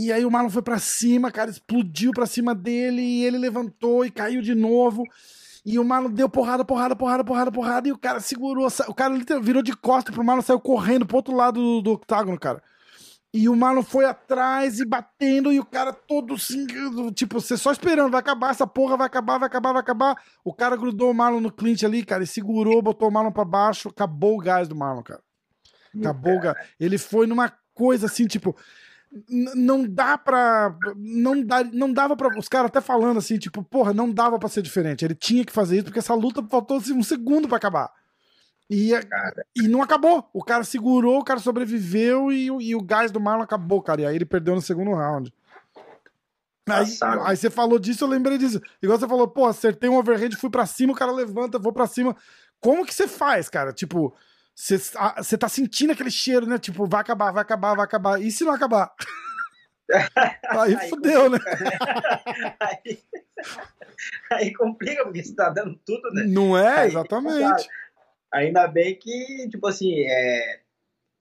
S1: e aí o Marlon foi para cima, cara, explodiu para cima dele e ele levantou e caiu de novo. E o Marlon deu porrada, porrada, porrada, porrada, porrada. E o cara segurou. O cara virou de costas pro Marlon, saiu correndo pro outro lado do, do octágono, cara. E o Marlon foi atrás e batendo, e o cara todo assim, tipo, você só esperando, vai acabar essa porra, vai acabar, vai acabar, vai acabar. O cara grudou o Marlon no clinch ali, cara, e segurou, botou o Marlon pra baixo, acabou o gás do Marlon, cara. Acabou o gás. Ele foi numa coisa assim, tipo, não dá pra. Não, dá, não dava pra. Os caras até falando assim, tipo, porra, não dava pra ser diferente. Ele tinha que fazer isso porque essa luta faltou assim, um segundo para acabar. E, e não acabou. O cara segurou, o cara sobreviveu e, e o gás do Marlon acabou, cara. E aí ele perdeu no segundo round. Aí, aí, você falou disso, eu lembrei disso. Igual você falou, pô, acertei um overhead, fui para cima, o cara levanta, vou para cima. Como que você faz, cara? Tipo, você tá sentindo aquele cheiro, né? Tipo, vai acabar, vai acabar, vai acabar. E se não acabar? aí, aí fudeu, né?
S2: aí, aí, complica, porque você tá dando tudo, né?
S1: Não é? Exatamente.
S2: Ainda bem que, tipo assim, é,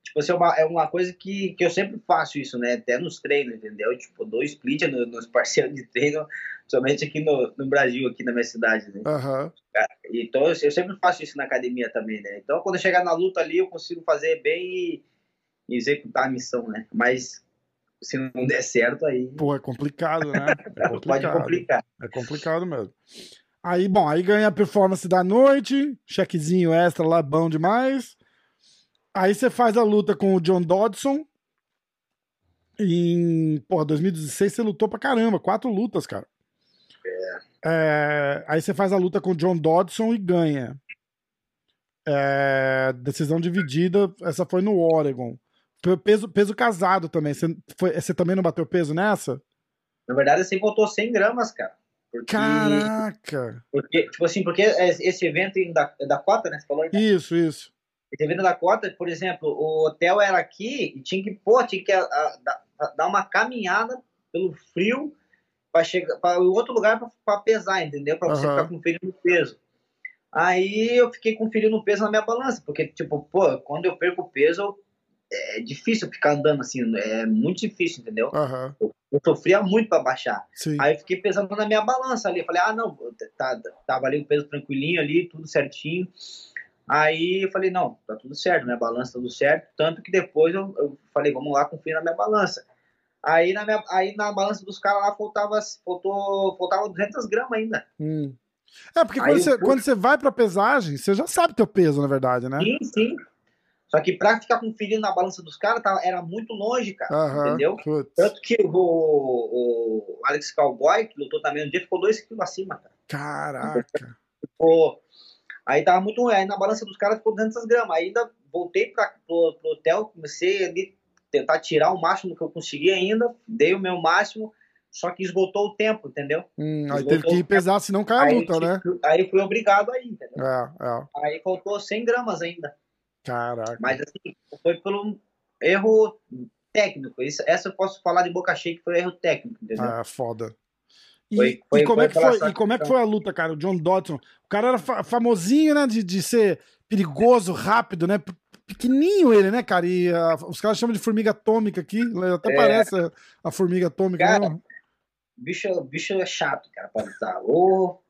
S2: tipo assim, é uma, é uma coisa que, que eu sempre faço isso, né? Até nos treinos, entendeu? Tipo, dou split no, nos parceiros de treino somente aqui no, no Brasil, aqui na minha cidade, né?
S1: Uhum.
S2: Então eu, eu, sempre faço isso na academia também, né? Então quando eu chegar na luta ali, eu consigo fazer bem e, executar a missão, né? Mas se não der certo, aí.
S1: Pô, é complicado, né?
S2: É complicado. Pode complicar.
S1: É complicado mesmo. Aí, bom, aí ganha a performance da noite, chequezinho extra lá, bom demais. Aí você faz a luta com o John Dodson. Em, porra, 2016 você lutou pra caramba, quatro lutas, cara.
S2: É.
S1: É, aí você faz a luta com o John Dodson e ganha. É, decisão dividida, essa foi no Oregon. Peso, peso casado também. Você, foi, você também não bateu peso nessa?
S2: Na verdade, você voltou 100 gramas, cara.
S1: Porque, Caraca!
S2: Porque, tipo assim, porque esse evento da, da cota, né? Você falou?
S1: Então? Isso, isso.
S2: Esse evento da cota, por exemplo, o hotel era aqui e tinha que, pô, tinha que a, a, a, dar uma caminhada pelo frio para chegar para outro lugar para pesar, entendeu? Para você uhum. ficar conferindo o peso. Aí eu fiquei conferindo o peso na minha balança, porque, tipo, pô, quando eu perco o peso, é difícil ficar andando assim, é muito difícil, entendeu?
S1: Uhum.
S2: Eu, eu, sofria muito para baixar.
S1: Sim.
S2: Aí eu fiquei pesando na minha balança ali. Eu falei, ah, não, tá, tava ali o peso tranquilinho ali, tudo certinho. Aí eu falei, não, tá tudo certo, minha balança tá tudo certo. Tanto que depois eu, eu falei, vamos lá, conferir na minha balança. Aí na, minha, aí na balança dos caras lá faltava, faltou, faltava 200 gramas ainda.
S1: Hum. É, porque quando você, quando você vai pra pesagem, você já sabe teu peso, na verdade, né?
S2: Sim, sim. Só que pra ficar conferindo na balança dos caras, tá, era muito longe, cara.
S1: Uhum,
S2: entendeu?
S1: Putz.
S2: Tanto que o, o, Alex Cowboy, que lutou também no dia, ficou 2 quilos acima, cara.
S1: Caraca.
S2: Ficou, aí tava muito ruim. Aí na balança dos caras ficou 200 gramas. Aí ainda voltei pra, pro, pro hotel, comecei ali tentar tirar o máximo que eu consegui ainda, dei o meu máximo, só que esgotou o tempo, entendeu?
S1: Hum, aí teve que ir pesar, senão cai a aí, luta, né?
S2: Aí fui obrigado aí, entendeu?
S1: É, é.
S2: Aí faltou 100 gramas ainda.
S1: Caraca.
S2: Mas assim, foi pelo erro técnico. Isso, essa eu posso falar de boca cheia que foi erro técnico, entendeu?
S1: Ah, foda. E, foi, foi, e, como, é que foi, e como é que foi a luta, cara? O John Dodson. O cara era fa famosinho, né? De, de ser perigoso, rápido, né? pequenininho ele, né, cara? E uh, os caras chamam de formiga atômica aqui, até é. parece a, a, formiga atômica.
S2: Cara, né? bicho, bicho é chato, cara, pra lutar. Ou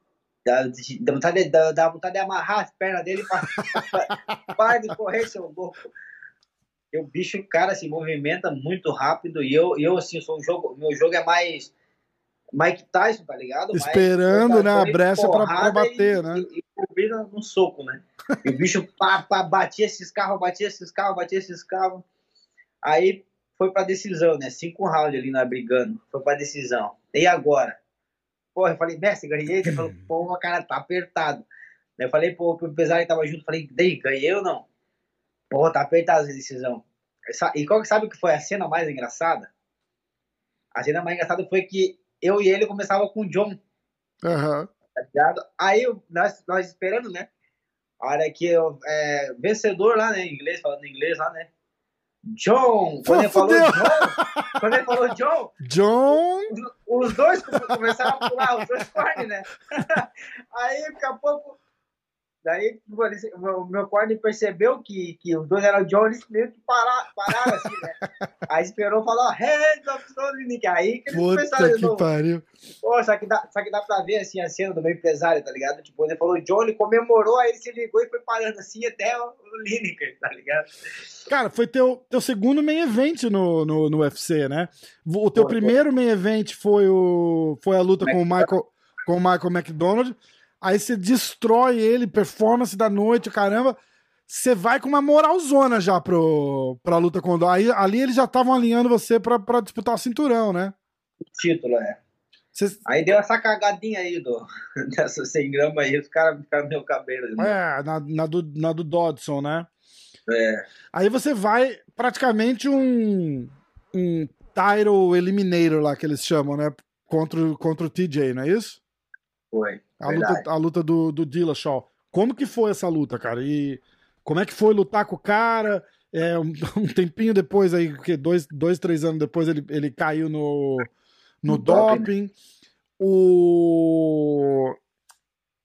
S2: dá, dá, vontade de, dá, dá vontade de amarrar as pernas dele para para de correr, seu louco. E o bicho, cara, se movimenta muito rápido e eu, eu assim, sou um jogo, meu jogo é mais Mike Tyson, tá ligado?
S1: Esperando, né, a brecha pra, pra bater,
S2: e,
S1: né?
S2: E, e no soco, né? E o bicho pá, pá, batia esses carros, batia esses carros, batia esses carros. Aí foi pra decisão, né? Cinco rounds ali na brigando. Foi pra decisão. E agora? Porra, eu falei, mestre, ganhei. Ele falou, pô, cara, tá apertado. Eu falei, pô, pro empresário que tava junto, falei, daí, ganhei ou não? Pô, tá apertado essa decisão. E qual que sabe o que foi a cena mais engraçada? A cena mais engraçada foi que eu e ele começava com o John.
S1: Aham.
S2: Tá? Aí nós, nós esperando, né? A hora que eu. É, vencedor lá, né? Em inglês, falando inglês lá, né? John! Quando ele falou John, quando ele falou John,
S1: John!
S2: Os, os dois começaram a pular, os dois cornes, né? Aí daqui a pouco Daí o meu corne percebeu que, que os dois eram Jones, meio que parar, pararam assim, né? Aí esperou falar, hands of Stone Aí que eles
S1: Puta
S2: começaram
S1: que novo. pariu.
S2: Pô, só que, dá, só que dá pra ver assim a cena do meu empresário, tá ligado? Tipo, ele falou Johnny, comemorou, aí ele se ligou e foi parando assim até o, Lineker, tá ligado?
S1: Cara, foi teu, teu segundo main event no, no, no UFC, né? O teu primeiro main event foi, o, foi a luta com o Michael, com o Michael McDonald. Aí você destrói ele, performance da noite, caramba. Você vai com uma moralzona já pro, pra luta com o. Aí ali eles já estavam alinhando você pra, pra disputar o cinturão, né?
S2: O título, é. Cês... Aí deu essa cagadinha aí do, dessa 100 gramas aí, os caras ficaram meu cabelo.
S1: Né? É, na, na, do, na do Dodson, né?
S2: É.
S1: Aí você vai praticamente um, um title eliminator lá que eles chamam, né? Contra, contra o TJ, não é isso?
S2: Foi.
S1: A luta, a luta do, do Dillashaw. Como que foi essa luta, cara? E como é que foi lutar com o cara? É, um, um tempinho depois, aí, que dois, dois, três anos depois, ele, ele caiu no, no, no doping. doping. O.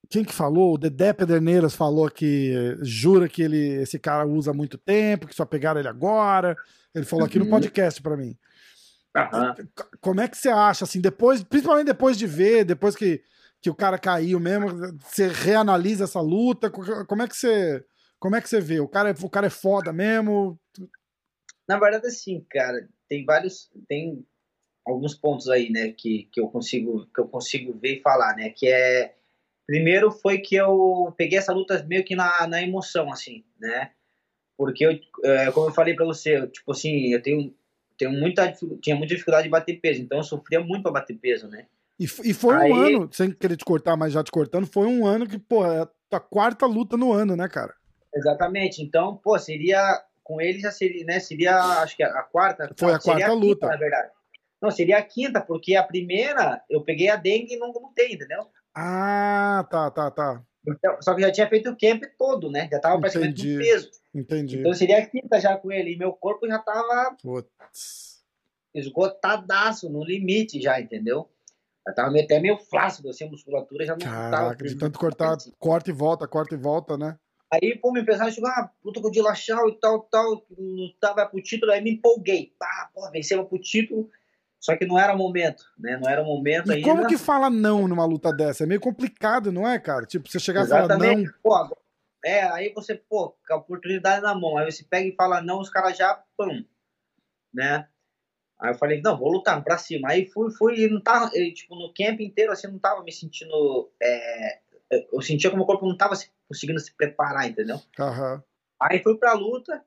S1: Quem que falou? O Dedé Pederneiras falou que jura que ele, esse cara usa há muito tempo, que só pegaram ele agora. Ele falou aqui no uhum. podcast para mim.
S2: Uhum.
S1: Como é que você acha, assim, depois, principalmente depois de ver, depois que que o cara caiu mesmo, você reanalisa essa luta, como é que você, como é que você vê? O cara, é, o cara é foda mesmo?
S2: Na verdade, assim, cara, tem vários, tem alguns pontos aí, né, que, que eu consigo, que eu consigo ver e falar, né, que é, primeiro foi que eu peguei essa luta meio que na, na emoção, assim, né, porque eu, é, como eu falei para você, eu, tipo assim, eu tenho, tenho muita, tinha muita dificuldade de bater peso, então eu sofria muito para bater peso, né,
S1: e, e foi Aí... um ano, sem querer te cortar, mas já te cortando, foi um ano que, pô, é a quarta luta no ano, né, cara?
S2: Exatamente. Então, pô, seria. Com ele já seria, né? Seria, acho que a quarta.
S1: Foi a quarta a luta.
S2: na verdade. Não, seria a quinta, porque a primeira eu peguei a dengue e não lutei, entendeu?
S1: Ah, tá, tá, tá.
S2: Então, só que já tinha feito o camp todo, né? Já tava praticamente no peso.
S1: Entendi.
S2: Então seria a quinta já com ele. E meu corpo já tava
S1: Putz.
S2: esgotadaço, no limite já, entendeu? Tava até meio flácido, assim, a musculatura já não
S1: Caraca, tava. de tanto cortar, corta e volta, corta e volta, né?
S2: Aí, pô, meu empresário chegou, ah, luta com o Dilachal e tal, tal, lutava pro título, aí me empolguei. Pá, pô, vencemos pro título, só que não era o momento, né? Não era o momento e ainda.
S1: como que fala não numa luta dessa? É meio complicado, não é, cara? Tipo, você chegar Exatamente. e falar não...
S2: Pô, é, aí você, pô, com a oportunidade na mão, aí você pega e fala não, os caras já, pum, né? Aí eu falei, não, vou lutar pra cima. Aí fui, fui, e não tava, tipo, no camp inteiro, assim, não tava me sentindo. É, eu sentia que o meu corpo não tava conseguindo se preparar, entendeu?
S1: Uhum.
S2: Aí fui pra luta,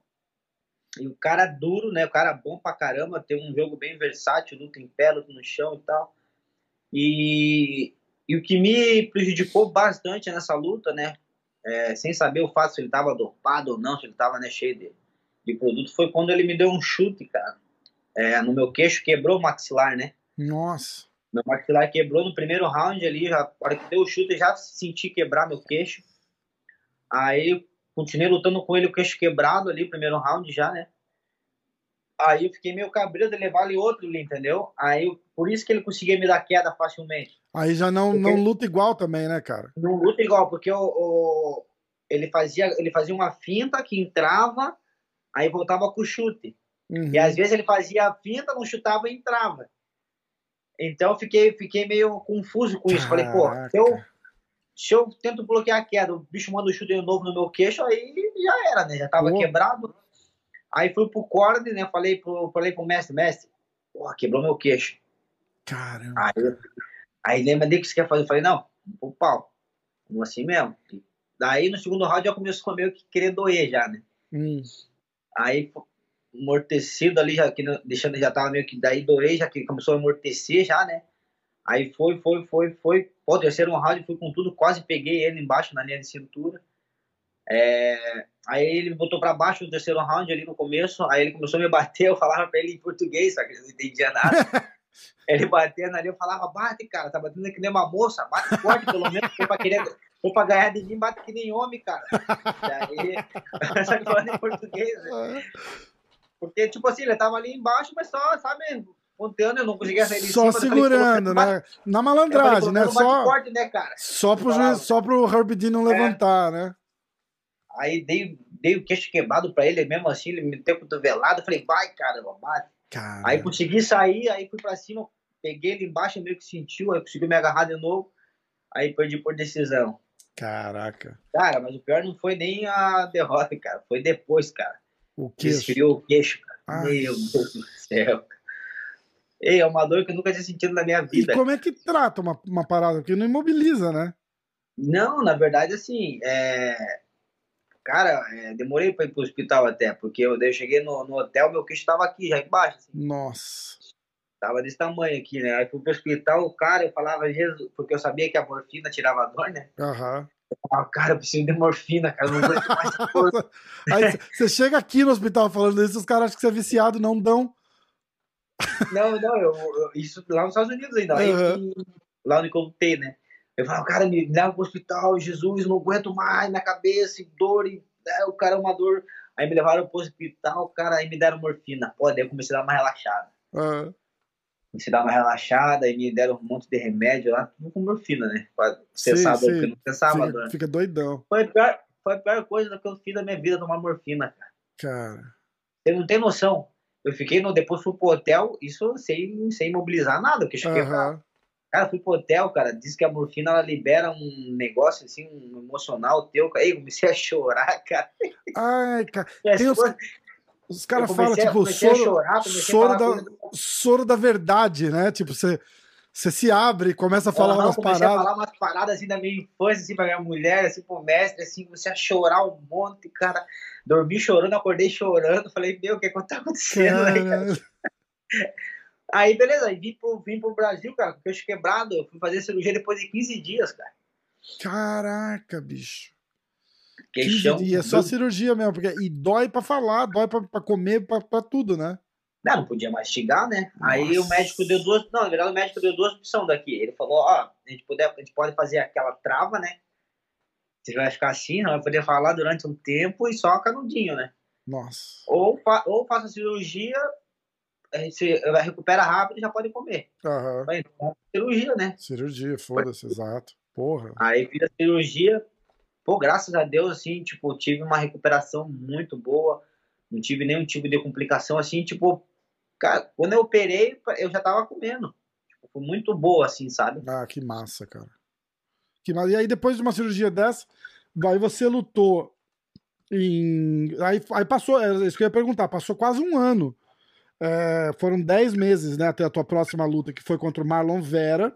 S2: e o cara duro, né? O cara bom pra caramba, tem um jogo bem versátil, luta em pé, luta no chão e tal. E, e o que me prejudicou bastante nessa luta, né? É, sem saber o fato se ele tava dopado ou não, se ele tava né, cheio de, de produto, foi quando ele me deu um chute, cara é, no meu queixo, quebrou o maxilar, né?
S1: Nossa.
S2: Meu maxilar quebrou no primeiro round ali, já, na hora que deu o chute, já senti quebrar meu queixo. Aí continuei lutando com ele, o queixo quebrado ali, primeiro round já, né? Aí eu fiquei meio cabreiro de levar ali outro ali, entendeu? Aí por isso que ele conseguia me dar queda facilmente.
S1: Aí já não, porque não luta igual também, né, cara?
S2: Não luta igual, porque o, o, ele, fazia, ele fazia uma finta que entrava, aí voltava com o chute. Uhum. E às vezes ele fazia a finta, não chutava e entrava. Então eu fiquei, fiquei meio confuso com isso. Falei, pô, se eu, se eu tento bloquear a queda, o bicho manda um chute novo no meu queixo, aí já era, né? Já tava pô. quebrado. Aí fui pro corte, né? Falei pro, falei pro mestre, mestre, pô, quebrou meu queixo.
S1: Caramba.
S2: Aí, aí lembra de que você quer fazer? Eu falei, não, pro pau. Vamos assim mesmo. Daí no segundo round já começou a meio que querer doer já, né?
S1: Hum.
S2: Aí amortecido ali, já que deixando já tava meio que daí doei, já que começou a amortecer já, né? Aí foi, foi, foi, foi. Pô, terceiro round, fui com tudo, quase peguei ele embaixo na linha de cintura. É, aí ele me botou para baixo no terceiro round ali no começo, aí ele começou a me bater, eu falava pra ele em português, só que ele não entendia nada. Ele batendo ali, eu falava, bate, cara, tá batendo que nem uma moça, bate forte, pelo menos, foi pra querer. Foi pra ganhar de mim, bate que nem homem, cara. Daí, só que falando em português, né? Porque, tipo assim, ele tava ali embaixo, mas só, sabe, ponteando, eu não conseguia sair de
S1: Só
S2: cima.
S1: segurando, né? Na malandragem, né? Só,
S2: forte, né, cara?
S1: só, pro, juiz, só pro Herb Dean não
S2: É.
S1: levantar, né?
S2: Aí dei, dei o queixo quebrado pra ele, mesmo assim, ele me deu cotovelado, falei, vai, caramba, bate.
S1: Cara,
S2: Aí consegui sair, aí fui pra cima, peguei ele embaixo, meio que sentiu, aí consegui me agarrar de novo, aí perdi por decisão.
S1: caraca.
S2: Cara, mas o pior não foi nem a derrota, cara, foi depois, cara.
S1: O que?
S2: Desfriou o queixo, cara.
S1: Ai.
S2: Meu Deus do céu. Ei, é uma dor que eu nunca tinha sentido na minha
S1: E
S2: vida.
S1: como é que trata uma, uma parada? Porque não imobiliza, né?
S2: Não, na verdade, assim, é... cara, é, demorei pra ir pro hospital até, porque eu, eu cheguei no, no hotel, meu queixo tava aqui, já embaixo, assim,
S1: Nossa.
S2: tava desse tamanho aqui, né? Aí fui pro hospital, o cara, eu falava, Jesus, porque eu sabia que a morfina tirava a dor, né?
S1: Aham.
S2: Eu falava, cara, eu preciso de morfina, cara, eu não aguento mais.
S1: Aí você chega aqui no hospital falando isso, os caras acham que você é viciado, não dão.
S2: Não, não, eu, eu- isso lá nos Estados Unidos ainda, lá, em- lá no Colutei, né? Eu falava, cara, me leva pro hospital, Jesus, não aguento mais, na cabeça, e dor, e é, o cara é uma dor. Aí me levaram pro hospital, cara, aí me deram morfina. Pô, daí eu comecei a dar uma relaxada.
S1: Ah,
S2: Comecei a dar uma relaxada, aí me deram um monte de remédio lá, tudo com morfina, né? Pra cessar a
S1: Sim,
S2: dor,
S1: sim.
S2: porque não cessava a
S1: fica, fica doidão.
S2: Foi a, pior, foi a pior coisa que eu fiz da minha vida, tomar morfina, cara.
S1: Cara.
S2: Você não tem noção. Eu fiquei no. Depois fui pro hotel, isso sem, sem mobilizar nada, porque cheguei pra.
S1: Aham.
S2: Cara, fui pro hotel, cara. Diz que a morfina ela libera um negócio assim, um emocional teu. Aí comecei a chorar, cara.
S1: Ai, cara. Tem os- Os caras
S2: eu
S1: falam, tipo,
S2: a
S1: soro,
S2: chorar,
S1: soro, da, soro da verdade, né? Tipo, você, você se abre e começa a falar umas
S2: comecei
S1: paradas.
S2: a falar umas paradas assim da minha infância, assim, pra minha mulher, assim, pro mestre, assim, comecei a chorar um monte, cara. Dormi chorando, acordei chorando. Falei, meu, o que, que tá acontecendo aí, cara?
S1: Cara,
S2: Aí, beleza, aí vim pro, vim pro Brasil, cara, com o queixo quebrado. Eu fui fazer cirurgia depois de 15 dias, cara.
S1: caraca, bicho. 15
S2: Queixão.
S1: dias, é só cirurgia mesmo. Porque, e dói pra falar, dói pra, pra comer, pra, pra tudo, né?
S2: Não, não podia mastigar, né? Aí
S1: Nossa.
S2: o médico deu duas. Não, na verdade, o médico deu duas opções daqui. Ele falou: ó, a gente, puder, a gente pode fazer aquela trava, né? Você vai ficar assim, não vai poder falar durante um tempo e só canudinho, né?
S1: Nossa.
S2: Ou, fa ou faça cirurgia, a gente se- recupera rápido e já pode comer.
S1: Aham.
S2: Então, cirurgia, né?
S1: Cirurgia, foda-se, exato. Porra.
S2: Aí fiz a cirurgia. Pô, graças a Deus, assim, tipo, tive uma recuperação muito boa. Não tive nenhum tipo de complicação, assim, tipo, cara, quando eu operei, eu já tava comendo. Tipo, foi muito boa, assim, sabe?
S1: Ah, que massa, cara. Que massa. E aí, depois de uma cirurgia dessa, aí você lutou em. Aí, aí passou, é isso que eu ia perguntar, passou quase um ano. É, foram 10 meses, né, até a tua próxima luta, que foi contra o Marlon Vera,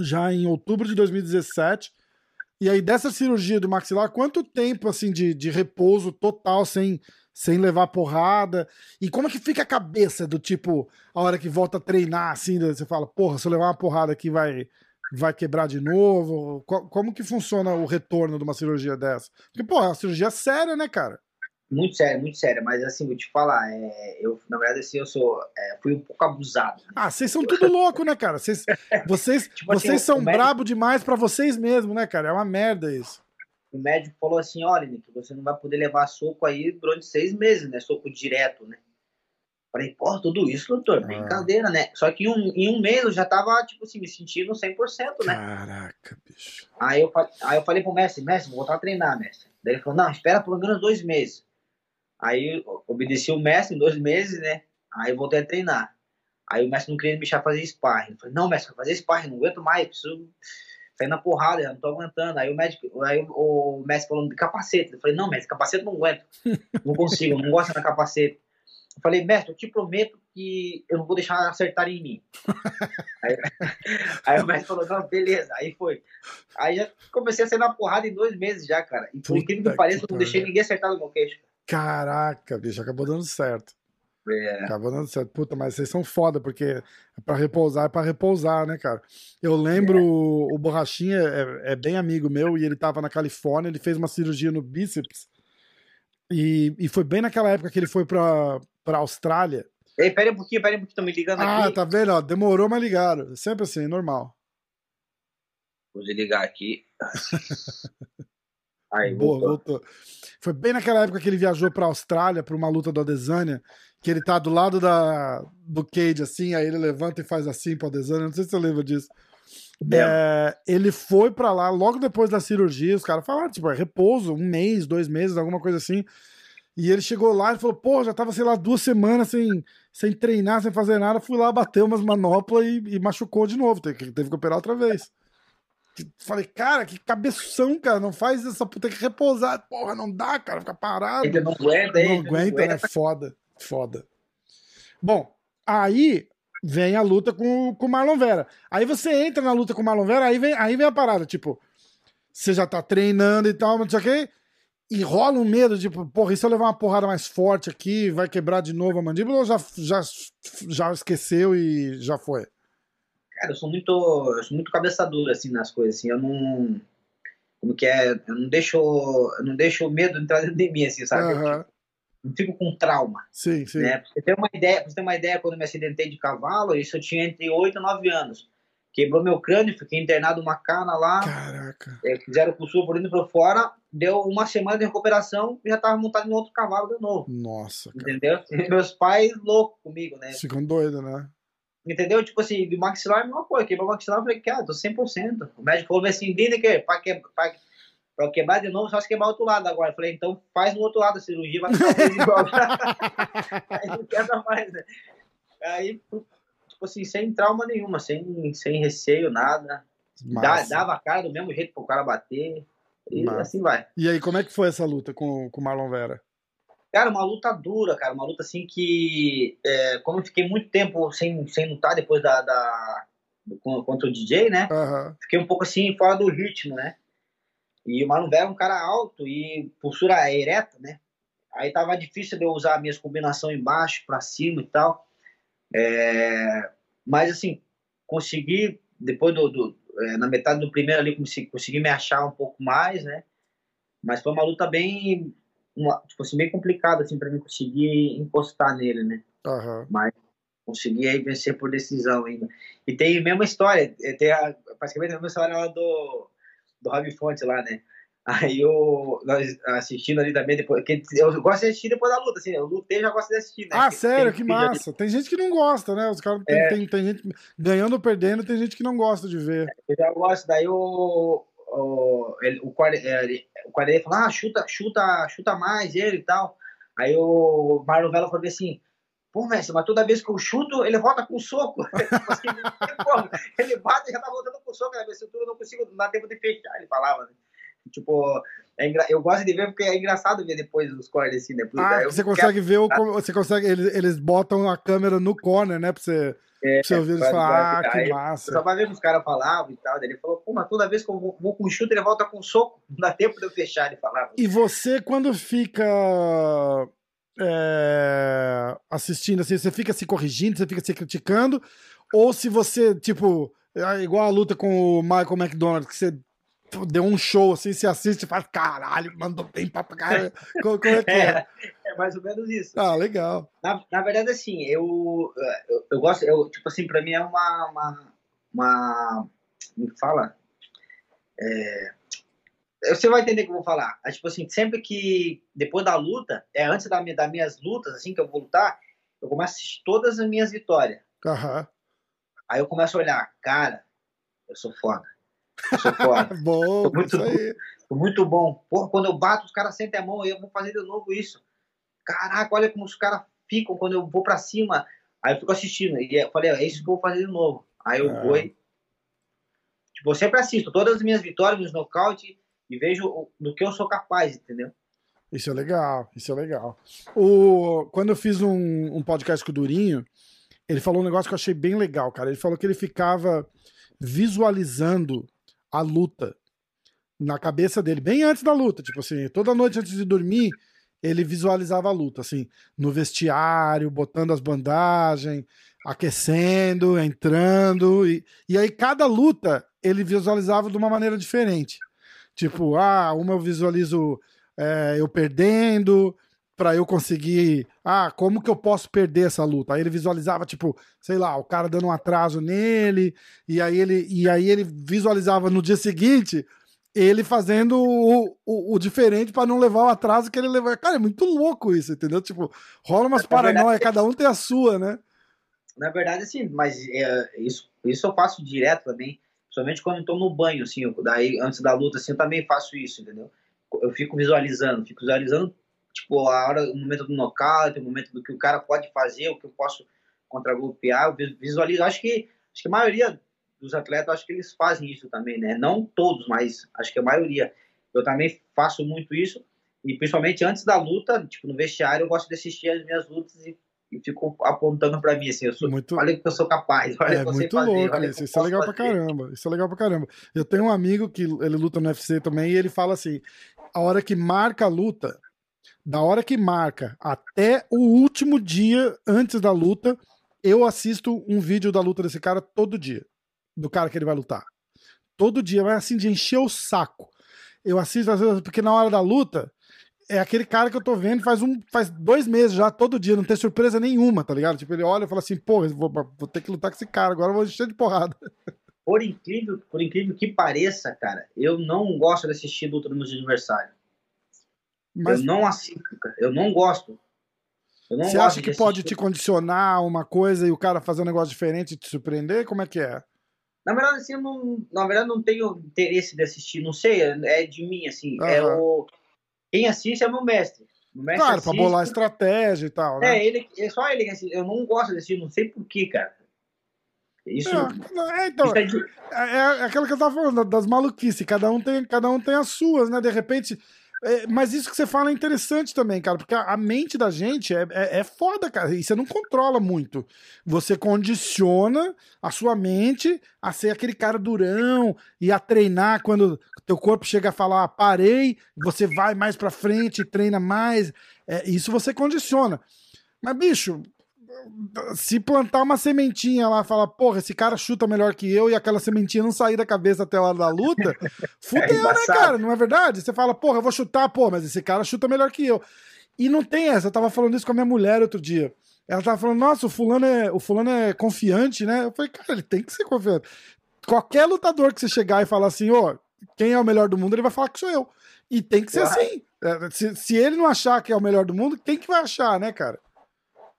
S1: já em outubro de 2017. E aí, dessa cirurgia do maxilar, quanto tempo, assim, de, de repouso total, sem, sem levar porrada? E como é que fica a cabeça do tipo, a hora que volta a treinar, assim, você fala, porra, se eu levar uma porrada aqui vai, vai quebrar de novo? Co- Como que funciona o retorno de uma cirurgia dessa? Porque, pô, é uma cirurgia séria, né, cara?
S2: Muito sério, muito sério. Mas, assim, vou te falar, é, eu, na verdade, assim, eu sou, é, fui um pouco abusado.
S1: Ah, vocês são tudo louco, né, cara? Vocês, vocês,
S2: Tipo assim,
S1: vocês
S2: o
S1: são
S2: médico-
S1: brabo demais pra vocês mesmos, né, cara? É uma merda isso.
S2: O médico falou assim, olha, Nick, você não vai poder levar soco aí durante seis meses, né? Soco direto, né? Falei, porra, tudo isso, doutor,
S1: Ah.
S2: brincadeira, né? Só que em um, em um mês eu já tava, tipo assim, me sentindo 100%, né?
S1: Caraca, bicho.
S2: Aí eu, aí eu falei pro mestre, mestre, vou voltar a treinar, mestre. Daí ele falou, não, espera pelo menos dois meses. Aí obedeci o mestre em dois meses, né? Aí voltei a treinar. Aí o mestre não queria me deixar fazer sparring. Eu falei, não, mestre, fazer sparring, não aguento mais, preciso sair na porrada, já não tô aguentando. Aí o médico, aí o mestre falou de capacete. Eu falei, não, mestre, capacete não aguento. Não consigo, não gosto de capacete. Eu falei, mestre, eu te prometo que eu não vou deixar acertar em mim. aí, aí o mestre falou, não, beleza. Aí foi. Aí já comecei a sair na porrada em dois meses já, cara. E por incrível que pareça, eu não deixei ninguém acertar no meu queixo.
S1: Caraca, bicho, acabou dando certo.
S2: É.
S1: Acabou dando certo. Puta, mas vocês são foda, porque é pra repousar, é pra repousar, né, cara? Eu lembro, o o Borrachinha é, é bem amigo meu e ele tava na Califórnia, ele fez uma cirurgia no bíceps e, e foi bem naquela época que ele foi pra, pra Austrália
S2: Ei, pera um pouquinho, pera um pouquinho, estão me ligando
S1: ah,
S2: aqui.
S1: tá vendo? Ó, demorou, mas ligaram. Sempre assim, normal.
S2: Vou desligar aqui. Aí,
S1: Boa, voltou. Foi bem naquela época que ele viajou pra Austrália pra uma luta do Adesanya, que ele tá do lado da, do cage, assim, aí ele levanta e faz assim pro Adesanya. Não sei se você lembra disso. É, ele foi pra lá logo depois da cirurgia. Os caras falaram, tipo, é repouso, um mês, dois meses, alguma coisa assim. E ele chegou lá e falou: pô, já tava, sei lá, duas semanas sem, sem treinar, sem fazer nada. Fui lá, bateu umas manoplas e, e machucou de novo. Teve, teve que operar outra vez. Falei, cara, que cabeção, cara. Não faz essa puta, que repousar. Porra, não dá, cara, fica parado.
S2: Ele não aguenta,
S1: Não
S2: ele
S1: aguenta, né? Foda, foda. Bom, aí vem a luta com com o Marlon Vera. Aí você entra na luta com o Marlon Vera, aí vem, aí vem a parada, tipo, você já tá treinando e tal, mas não sei o quê, e rola um medo, tipo, porra, e se eu levar uma porrada mais forte aqui, vai quebrar de novo a mandíbula ou já, já, já esqueceu e já foi?
S2: Cara, eu sou muito, eu sou muito cabeça dura, assim, nas coisas, assim, eu não... Como que é? Eu não deixo, eu não deixo o medo entrar dentro de mim, assim, sabe? Eu
S1: Aham,
S2: não fico com trauma,
S1: Sim, sim.
S2: né? Pra você ter uma ideia, pra você ter uma ideia, quando eu me acidentei de cavalo, isso eu tinha entre 8 e 9 anos. Quebrou meu crânio, fiquei internado uma cana lá,
S1: Caraca.
S2: é, fizeram costura por dentro e por fora, deu uma semana de recuperação e já tava montado em outro cavalo de novo.
S1: Nossa, cara.
S2: Entendeu? E meus pais loucos comigo, né?
S1: Ficam doidos, né?
S2: Entendeu? Tipo assim, do maxilar é a mesma coisa. Quebrou o maxilar, eu falei, cara, tô 100%. O médico falou assim, Lineker, pra, que, pra, pra quebrar de novo, só se quebrar o outro lado agora. Eu falei, então faz no outro lado a cirurgia, vai ficar tudo igual. Aí não quebra mais, né? Aí, tipo assim, sem trauma nenhuma, sem, sem receio, nada. Dá, dava a cara do mesmo jeito pro cara bater. E
S1: Massa.
S2: assim vai.
S1: E aí, como é que foi essa luta com, com o Marlon Vera?
S2: Cara, uma luta dura, cara. Uma luta assim que, é, como eu fiquei muito tempo sem, sem lutar depois da, da contra o DJ, né?
S1: Aham.
S2: Fiquei um pouco assim fora do ritmo, né? E o Marlon Vera é um cara alto e postura ereta, né? Aí tava difícil de eu usar minhas combinações embaixo, pra cima e tal. É, Mas assim, consegui, depois do, do- é, na metade do primeiro ali, consegui, consegui me achar um pouco mais, né? Mas foi uma luta bem, uma, tipo assim, bem complicada, assim, pra mim conseguir encostar nele, né?
S1: Aham.
S2: Consegui aí vencer por decisão ainda. E tem a mesma história, eh, tem a, praticamente a mesma história lá do, do Rob Fonte lá, né? Aí eu, nós assistindo ali também, depois, que eu gosto de assistir depois da luta, assim, eu lutei e já gosto de assistir, né?
S1: Ah, sério, que
S2: vídeo ali.
S1: massa. Tem gente que não gosta, né? Os caras tem,
S2: É.
S1: tem, tem gente ganhando ou perdendo, tem gente que não gosta de ver.
S2: Eu já gosto, daí o, o, ele, o, ele- o Quarelli falou, ah, chuta, chuta, chuta mais ele e tal. Aí o Marlon Vela falou assim, pô, mestre, mas toda vez que eu chuto, ele volta com soco. Tipo assim, ele bate e já tá voltando com soco, na cintura eu não consigo, não dá tempo de fechar, ele falava, né? Tipo, é engra- eu gosto de ver porque é engraçado ver depois os cortes assim, né? Porque
S1: Ah, você
S2: quero-
S1: consegue ver o. Você consegue. Eles, eles botam a câmera no corner, né? Pra você,
S2: É,
S1: pra você ouvir eles falar, ah, que
S2: aí-
S1: massa.
S2: só vai ver que os caras falavam e tal. Ele falou, pô, mas toda vez que eu vou, vou com chute, ele volta com soco. Não dá tempo de eu fechar, ele falava.
S1: E você, quando fica é, assistindo, assim, você fica se corrigindo, você fica se criticando, ou se você, tipo, é igual a luta com o Michael McDonald, que você deu um show, assim, você assiste e fala, caralho, mandou bem pra caralho. Como, como é que é?
S2: É, é mais ou menos isso.
S1: Ah, legal.
S2: Na, na verdade, assim, eu, eu, eu gosto, eu, tipo assim, pra mim é uma, uma, uma como que fala? É, você vai entender o que eu vou falar. É, tipo assim, sempre que, depois da luta, é antes da, minha- das minhas lutas, assim, que eu vou lutar, eu começo a assistir todas as minhas vitórias.
S1: Aham.
S2: Aí eu começo a olhar, cara, eu sou foda.
S1: Bom,
S2: muito
S1: isso
S2: muito bom. Porra, quando eu bato, os caras sentem a mão e eu vou fazer de novo isso. Caraca, olha como os caras ficam quando eu vou pra cima. Aí eu fico assistindo. E eu falei, é isso que eu vou fazer de novo. Aí eu
S1: Ah.
S2: vou e... Tipo, eu sempre assisto todas as minhas vitórias, meus nocaute e vejo do que eu sou capaz, entendeu?
S1: Isso é legal, isso é legal. O, quando eu fiz um, um podcast com o Durinho, ele falou um negócio que eu achei bem legal, cara. Ele falou que ele ficava visualizando a luta na cabeça dele, bem antes da luta. Tipo assim, toda noite antes de dormir, ele visualizava a luta, assim, no vestiário, botando as bandagens, aquecendo, entrando. E, e aí, cada luta, ele visualizava de uma maneira diferente. Tipo, ah, uma eu visualizo é, eu perdendo, para eu conseguir. Ah, como que eu posso perder essa luta? Aí ele visualizava, tipo, sei lá, o cara dando um atraso nele, e aí ele, e aí ele visualizava no dia seguinte ele fazendo o, o, o diferente para não levar o atraso que ele levou. Cara, é muito louco isso, entendeu? Tipo, rola umas paranoia, cada um tem a sua, né?
S2: Na verdade, assim, mas é, isso, isso eu faço direto também, somente quando eu tô no banho, assim, eu, daí antes da luta, assim, eu também faço isso, entendeu? Eu fico visualizando, fico visualizando, tipo, a hora, o momento do nocaute, o momento do que o cara pode fazer, o que eu posso contra-golpear, eu visualizo, acho que, acho que a maioria dos atletas, acho que eles fazem isso também, né? Não todos, mas acho que a maioria. Eu também faço muito isso, e principalmente antes da luta, tipo, no vestiário, eu gosto de assistir as minhas lutas e e ficam apontando para mim assim, eu sou, muito... olha que eu sou capaz, olha é, que eu
S1: muito
S2: fazer,
S1: louco isso, isso é legal fazer. pra caramba, isso é legal pra caramba. Eu tenho um amigo que ele luta no UFC também e ele fala assim, a hora que marca a luta, da hora que marca até o último dia antes da luta, eu assisto um vídeo da luta desse cara todo dia, do cara que ele vai lutar. Todo dia, vai assim de encher o saco. Eu assisto às vezes, porque na hora da luta, é aquele cara que eu tô vendo faz, um, faz dois meses já, todo dia, não tem surpresa nenhuma, tá ligado? Tipo, ele olha e fala assim, pô, vou, vou ter que lutar com esse cara, agora eu vou encher de porrada.
S2: Por incrível, por incrível que pareça, cara, eu não gosto de assistir luta nos adversários. Mas... Eu não assisto, cara. Eu não gosto.
S1: Eu não Você acha que pode te condicionar uma coisa e o cara fazer um negócio diferente e te surpreender? Como é que é?
S2: Na verdade, assim, eu não, na verdade, não tenho interesse de assistir, não sei, é de mim, assim. Uhum. É o quem assiste é meu mestre.
S1: O mestre claro, assiste, pra bolar estratégia e tal.
S2: Né? É, ele, é só ele que assiste. Eu não gosto de assistir, não sei porquê, cara. Isso.
S1: É, é então, isso é, de... é, é, aquilo que eu tava falando, das maluquices. Cada um tem, cada um tem as suas, né? De repente é, mas isso que você fala é interessante também, cara, porque a, a mente da gente é, é, é, foda, cara, e você não controla muito. Você condiciona a sua mente a ser aquele cara durão e a treinar quando teu corpo chega a falar, ah, parei, você vai mais pra frente, treina mais. É, isso você condiciona. Mas, bicho, se plantar uma sementinha lá, falar, porra, esse cara chuta melhor que eu e aquela sementinha não sair da cabeça até a hora da luta, fudeu, é né, cara? Não é verdade? Você fala, porra, eu vou chutar, pô, mas esse cara chuta melhor que eu. E não tem essa, eu tava falando isso com a minha mulher outro dia. Ela tava falando, nossa, o fulano é, o fulano é confiante, né? Eu falei, cara, ele tem que ser confiante. Qualquer lutador que você chegar e falar assim, ô, oh, quem é o melhor do mundo, ele vai falar que sou eu. E tem que ser assim. É, se, se ele não achar que é o melhor do mundo, quem que vai achar, né, cara?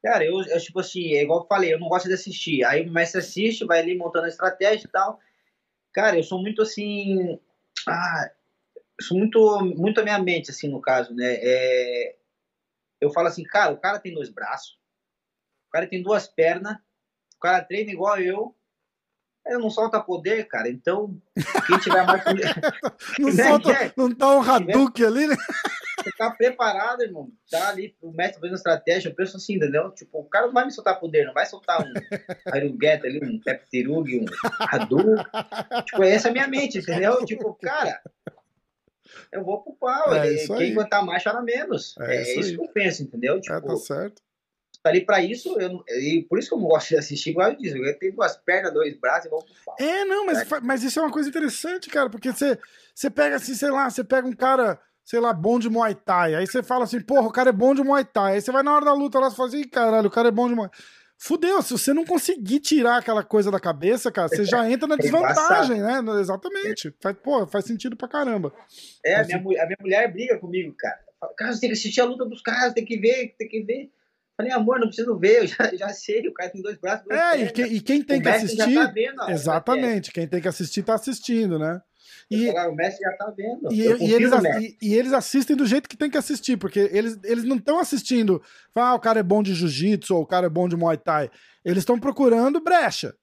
S2: Cara, eu, eu, tipo assim, é igual eu falei, eu não gosto de assistir. Aí o mestre assiste, vai ali montando a estratégia e tal. Cara, eu sou muito assim. Ah, sou muito, muito a minha mente, assim, no caso, né? É, eu falo assim, cara, o cara tem dois braços, o cara tem duas pernas, o cara treina igual eu, ele não solta poder, cara. Então, quem tiver mais.
S1: não, solta, não tá um Hadouken ali, né?
S2: Você tá preparado, irmão. Tá ali, o mestre fazendo estratégia. Eu penso assim, entendeu? Tipo, o cara não vai me soltar poder, não vai soltar um Harugueta ali, um Peptirug, um Hadouken. tipo, essa é a minha mente, entendeu? Tipo, cara, eu vou pro pau. É Quem aguentar mais, chora menos. É, é isso, isso que eu penso, entendeu?
S1: Tipo, é, tá certo
S2: tá ali pra isso, eu, e por isso que eu não gosto de assistir, igual eu disse, eu tenho duas pernas, dois braços e vou pro pau.
S1: É, não, mas, mas isso é uma coisa interessante, cara, porque você, você pega assim, sei lá, você pega um cara sei lá, bom de Muay Thai. Aí você fala assim, porra, o cara é bom de Muay Thai. Aí você vai na hora da luta lá e fala assim, caralho, o cara é bom de Muay Fudeu, se você não conseguir tirar aquela coisa da cabeça, cara, você já entra na desvantagem, né? Exatamente. Faz, pô, faz sentido pra caramba.
S2: É, a minha, a minha mulher briga comigo, cara. Cara, você tem que assistir a luta dos caras, tem que ver, tem que ver. Falei, amor, não preciso ver, eu já, já sei, o cara tem dois braços. Dois
S1: é, e, que, e, quem tem o que assistir. Tá vendo, ó, exatamente, quem tem que assistir tá assistindo, né?
S2: E, o Messi já tá vendo.
S1: E, e eles, e, e, eles assistem do jeito que tem que assistir, porque eles, eles não estão assistindo, ah, o cara é bom de jiu-jitsu ou o cara é bom de muay thai. Eles estão procurando brecha.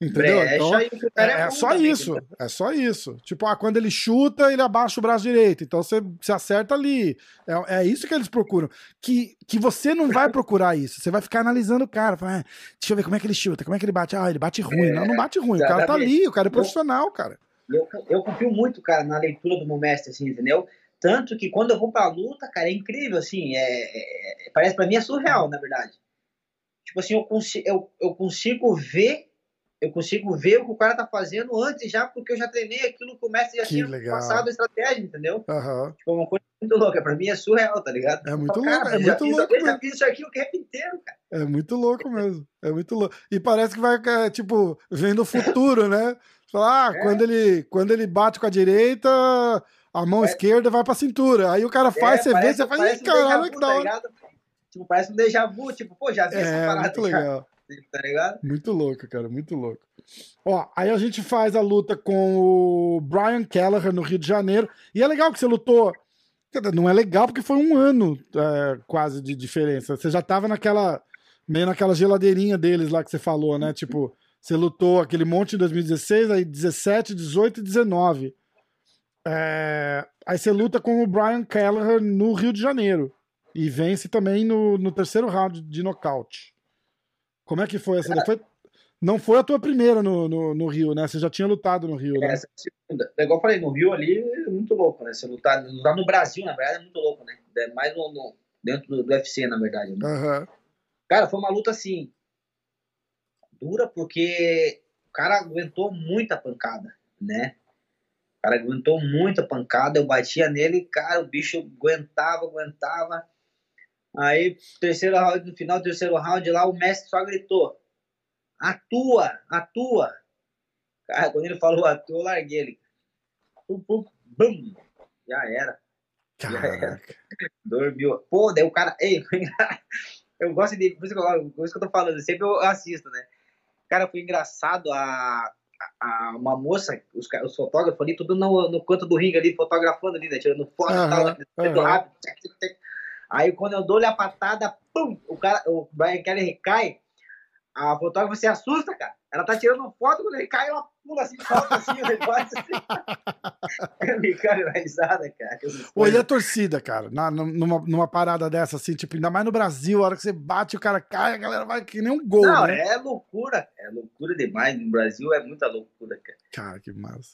S1: Entendeu? Brecha então, é, é, é só isso. É só isso. Tipo, ah, quando ele chuta, ele abaixa o braço direito. Então você, você acerta ali. É, é isso que eles procuram. Que, que você não vai procurar isso. Você vai ficar analisando o cara. Fala, ah, deixa eu ver como é que ele chuta, como é que ele bate. Ah, ele bate ruim. Não, não bate ruim. O cara tá ali, o cara é profissional, cara.
S2: Eu, eu confio muito, cara, na leitura do meu mestre, assim, entendeu? Tanto que quando eu vou pra luta, cara, é incrível, assim, é, é parece pra mim é surreal, na verdade. Tipo assim, eu, consigo, eu, eu consigo ver eu consigo ver o que o cara tá fazendo antes já, porque eu já treinei aquilo que o mestre já que tinha legal. passado a estratégia, entendeu?
S1: Uhum.
S2: Tipo, é uma coisa muito louco. Pra mim é surreal, tá ligado?
S1: É muito louco, é muito
S2: fiz,
S1: louco.
S2: Eu já fiz isso aqui o tempo inteiro, cara.
S1: É muito louco mesmo. É muito louco. E parece que vai, é, tipo, vem do futuro, né? Fala, ah, é. quando, ele, quando ele bate com a direita, a mão é. esquerda vai pra cintura. Aí o cara faz, é, você parece, vê, você faz, caralho, que da tá hora. Tá
S2: tipo, parece um déjà vu, tipo, pô, já vi é, essa parada.
S1: Muito legal.
S2: Tá ligado?
S1: Muito louco, cara, muito louco. Ó, aí a gente faz a luta com o Brian Kelleher no Rio de Janeiro. E é legal que você lutou. Não é legal porque foi um ano é, quase de diferença. Você já tava naquela. meio naquela geladeirinha deles lá que você falou, né? Tipo, você lutou aquele monte em 2016, aí 17, 18 e 19. É, aí você luta com o Brian Kelleher no Rio de Janeiro. E vence também no, no terceiro round de nocaute. Como é que foi essa? Foi, não foi a tua primeira no, no, no, Rio, né? Você já tinha lutado no Rio, né?
S2: Essa é segunda. É igual eu falei, no Rio ali é muito louco, né? Você lutar, lutar no Brasil, na verdade, é muito louco, né? É mais no, no, dentro do, do UFC, na verdade. Né?
S1: Uhum.
S2: Cara, foi uma luta assim. Dura, porque o cara aguentou muita pancada, né? O cara aguentou muita pancada, eu batia nele, cara, o bicho aguentava, aguentava. Aí, terceiro round, no final do terceiro round lá, o mestre só gritou: Atua, atua. Cara, quando ele falou atua, eu larguei ele. Pum, pum, bum. Já era.
S1: Caraca. Já era.
S2: Dormiu. Pô, daí o cara. Ei, eu gosto de. Por isso que eu, por isso que eu tô falando, sempre eu assisto, né? Cara, foi engraçado a. A, uma moça, os, os fotógrafos ali, tudo no, no canto do ringue ali, fotografando ali, né? Tirando foto e tal, uhum. rápido. Aí quando eu dou-lhe a patada, pum, o cara, o Brian Kelly recai, a fotógrafa se assusta, cara. Ela tá tirando foto, quando ele cai, ela pula assim, solta assim, o negócio assim. Eu me caio na risada, cara.
S1: Oi, e a torcida, cara? Na, numa, numa parada dessa, assim, tipo, ainda mais no Brasil, a hora que você bate, o cara cai, a galera vai que nem um gol, Não, né?
S2: é loucura. É loucura demais. No Brasil é muita loucura, cara.
S1: Cara, que massa.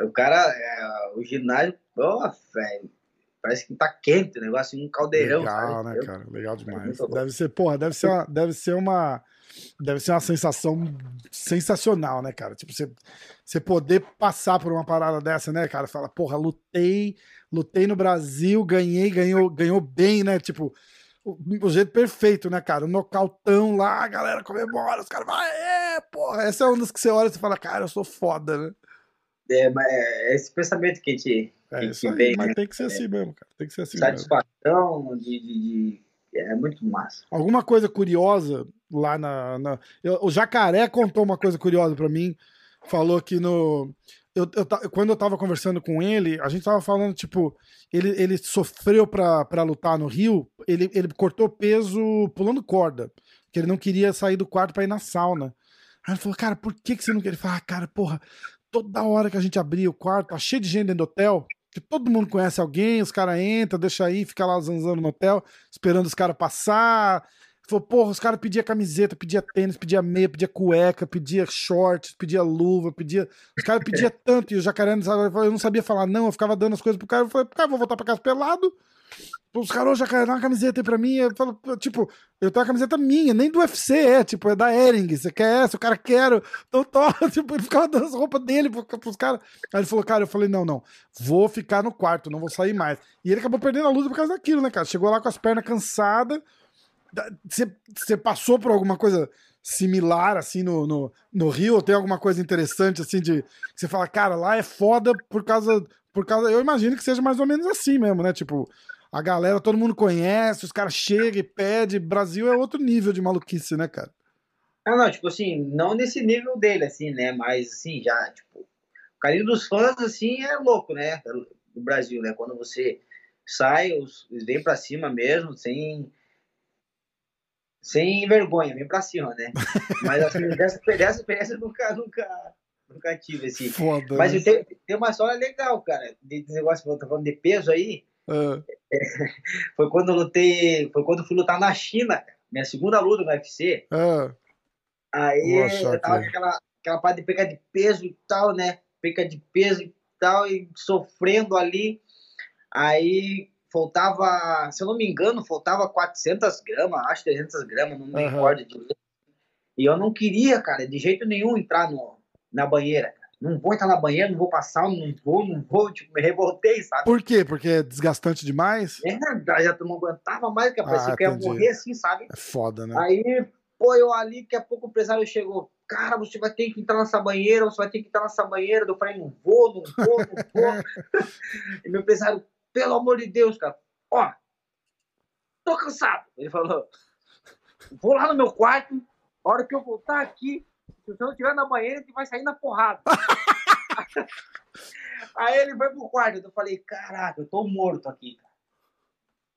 S2: O cara, é, o ginásio, ó, velho Parece que tá quente o negócio, um caldeirão.
S1: Legal, sabe? né, cara? Legal demais. Deve ser, porra, deve ser, uma, deve ser uma. Deve ser uma sensação sensacional, né, cara? Tipo, você, você poder passar por uma parada dessa, né, cara? Fala, porra, lutei, lutei no Brasil, ganhei, ganhou, ganhou bem, né? Tipo, o, o jeito perfeito, né, cara? O nocautão lá, a galera comemora, os caras falam, é, porra, essa é uma das que você olha e você fala, cara, eu sou foda, né?
S2: É, mas é esse pensamento que a gente
S1: é isso aí, mas tem que ser assim mesmo, cara. Tem que ser assim
S2: Satisfação mesmo. De, de, de, É muito massa.
S1: Alguma coisa curiosa lá na. na... Eu, o Jacaré contou uma coisa curiosa para mim. Falou que no. Eu, eu, quando eu tava conversando com ele, a gente tava falando, tipo, ele, ele sofreu pra, pra lutar no Rio, ele, ele cortou peso pulando corda, que ele não queria sair do quarto pra ir na sauna. Aí ele falou, cara, por que, que você não quer? Ele falou, ah, cara, porra, toda hora que a gente abria o quarto, tá cheio de gente dentro do hotel, que todo mundo conhece alguém, os caras entram, deixa aí, fica lá zanzando no hotel, esperando os caras passar. Falou, porra, os caras pediam camiseta, pedia tênis, pedia meia, pedia cueca, pedia shorts, pedia luva, pedia. Os caras pediam tanto, e o jacaré eu não sabia falar não, eu ficava dando as coisas pro cara, eu falei, cara, vou voltar pra casa pelado. Os caras, já dá uma camiseta aí pra mim. Eu falo, tipo, eu tenho uma camiseta minha, nem do UFC é, tipo, é da Ering. Você quer essa? O cara quer. Então, tô, tipo, ele ficava dando as roupas dele pros caras. Aí ele falou, cara, eu falei, não, não, vou ficar no quarto, não vou sair mais. E ele acabou perdendo a luta por causa daquilo, né, cara? Chegou lá com as pernas cansadas. Você passou por alguma coisa similar, assim, no, no, no Rio? Ou tem alguma coisa interessante, assim, de. Você fala, cara, lá é foda por causa. Por causa. Eu imagino que seja mais ou menos assim mesmo, né? Tipo a galera, todo mundo conhece, os caras chegam e pedem. Brasil é outro nível de maluquice, né, cara?
S2: Ah, não, tipo assim, não nesse nível dele, assim, né? Mas, assim, já, tipo, o carinho dos fãs, assim, é louco, né? No Brasil, né? Quando você sai, os, vem pra cima mesmo, sem. Sem vergonha, vem pra cima, né? Mas, assim, dessa, dessa experiência eu nunca, nunca, nunca tive, assim.
S1: Foda,
S2: Mas né? tem, tem uma história legal, cara, de, de negócio, que eu tô falando de peso aí. Uh. foi quando eu lutei, foi quando fui lutar na China, minha segunda luta no UFC. Uh. Aí eu tava com aquela, aquela parte de pegar de peso e tal, né? Pegar de peso e tal, e sofrendo ali. Aí faltava, se eu não me engano, faltava 400 gramas, acho 300 gramas, não me recordo direito. E eu não queria, cara, de jeito nenhum entrar no, na banheira. Não vou entrar na banheira, não vou passar, não vou, não vou, tipo, me revoltei, sabe?
S1: Por quê? Porque é desgastante demais?
S2: É, já não aguentava mais, que parecia ah, que ia morrer assim, sabe?
S1: É foda, né?
S2: Aí, pô, eu ali, daqui a pouco o empresário chegou, cara, você vai ter que entrar nessa banheira, você vai ter que entrar nessa banheira. Eu falei, não vou, não vou, não vou. e meu empresário, pelo amor de Deus, cara, ó, tô cansado. Ele falou, vou lá no meu quarto, a hora que eu voltar aqui, se você não estiver na banheira, você vai sair na porrada. Aí ele foi pro quarto. Eu falei, caraca, eu tô morto aqui, cara.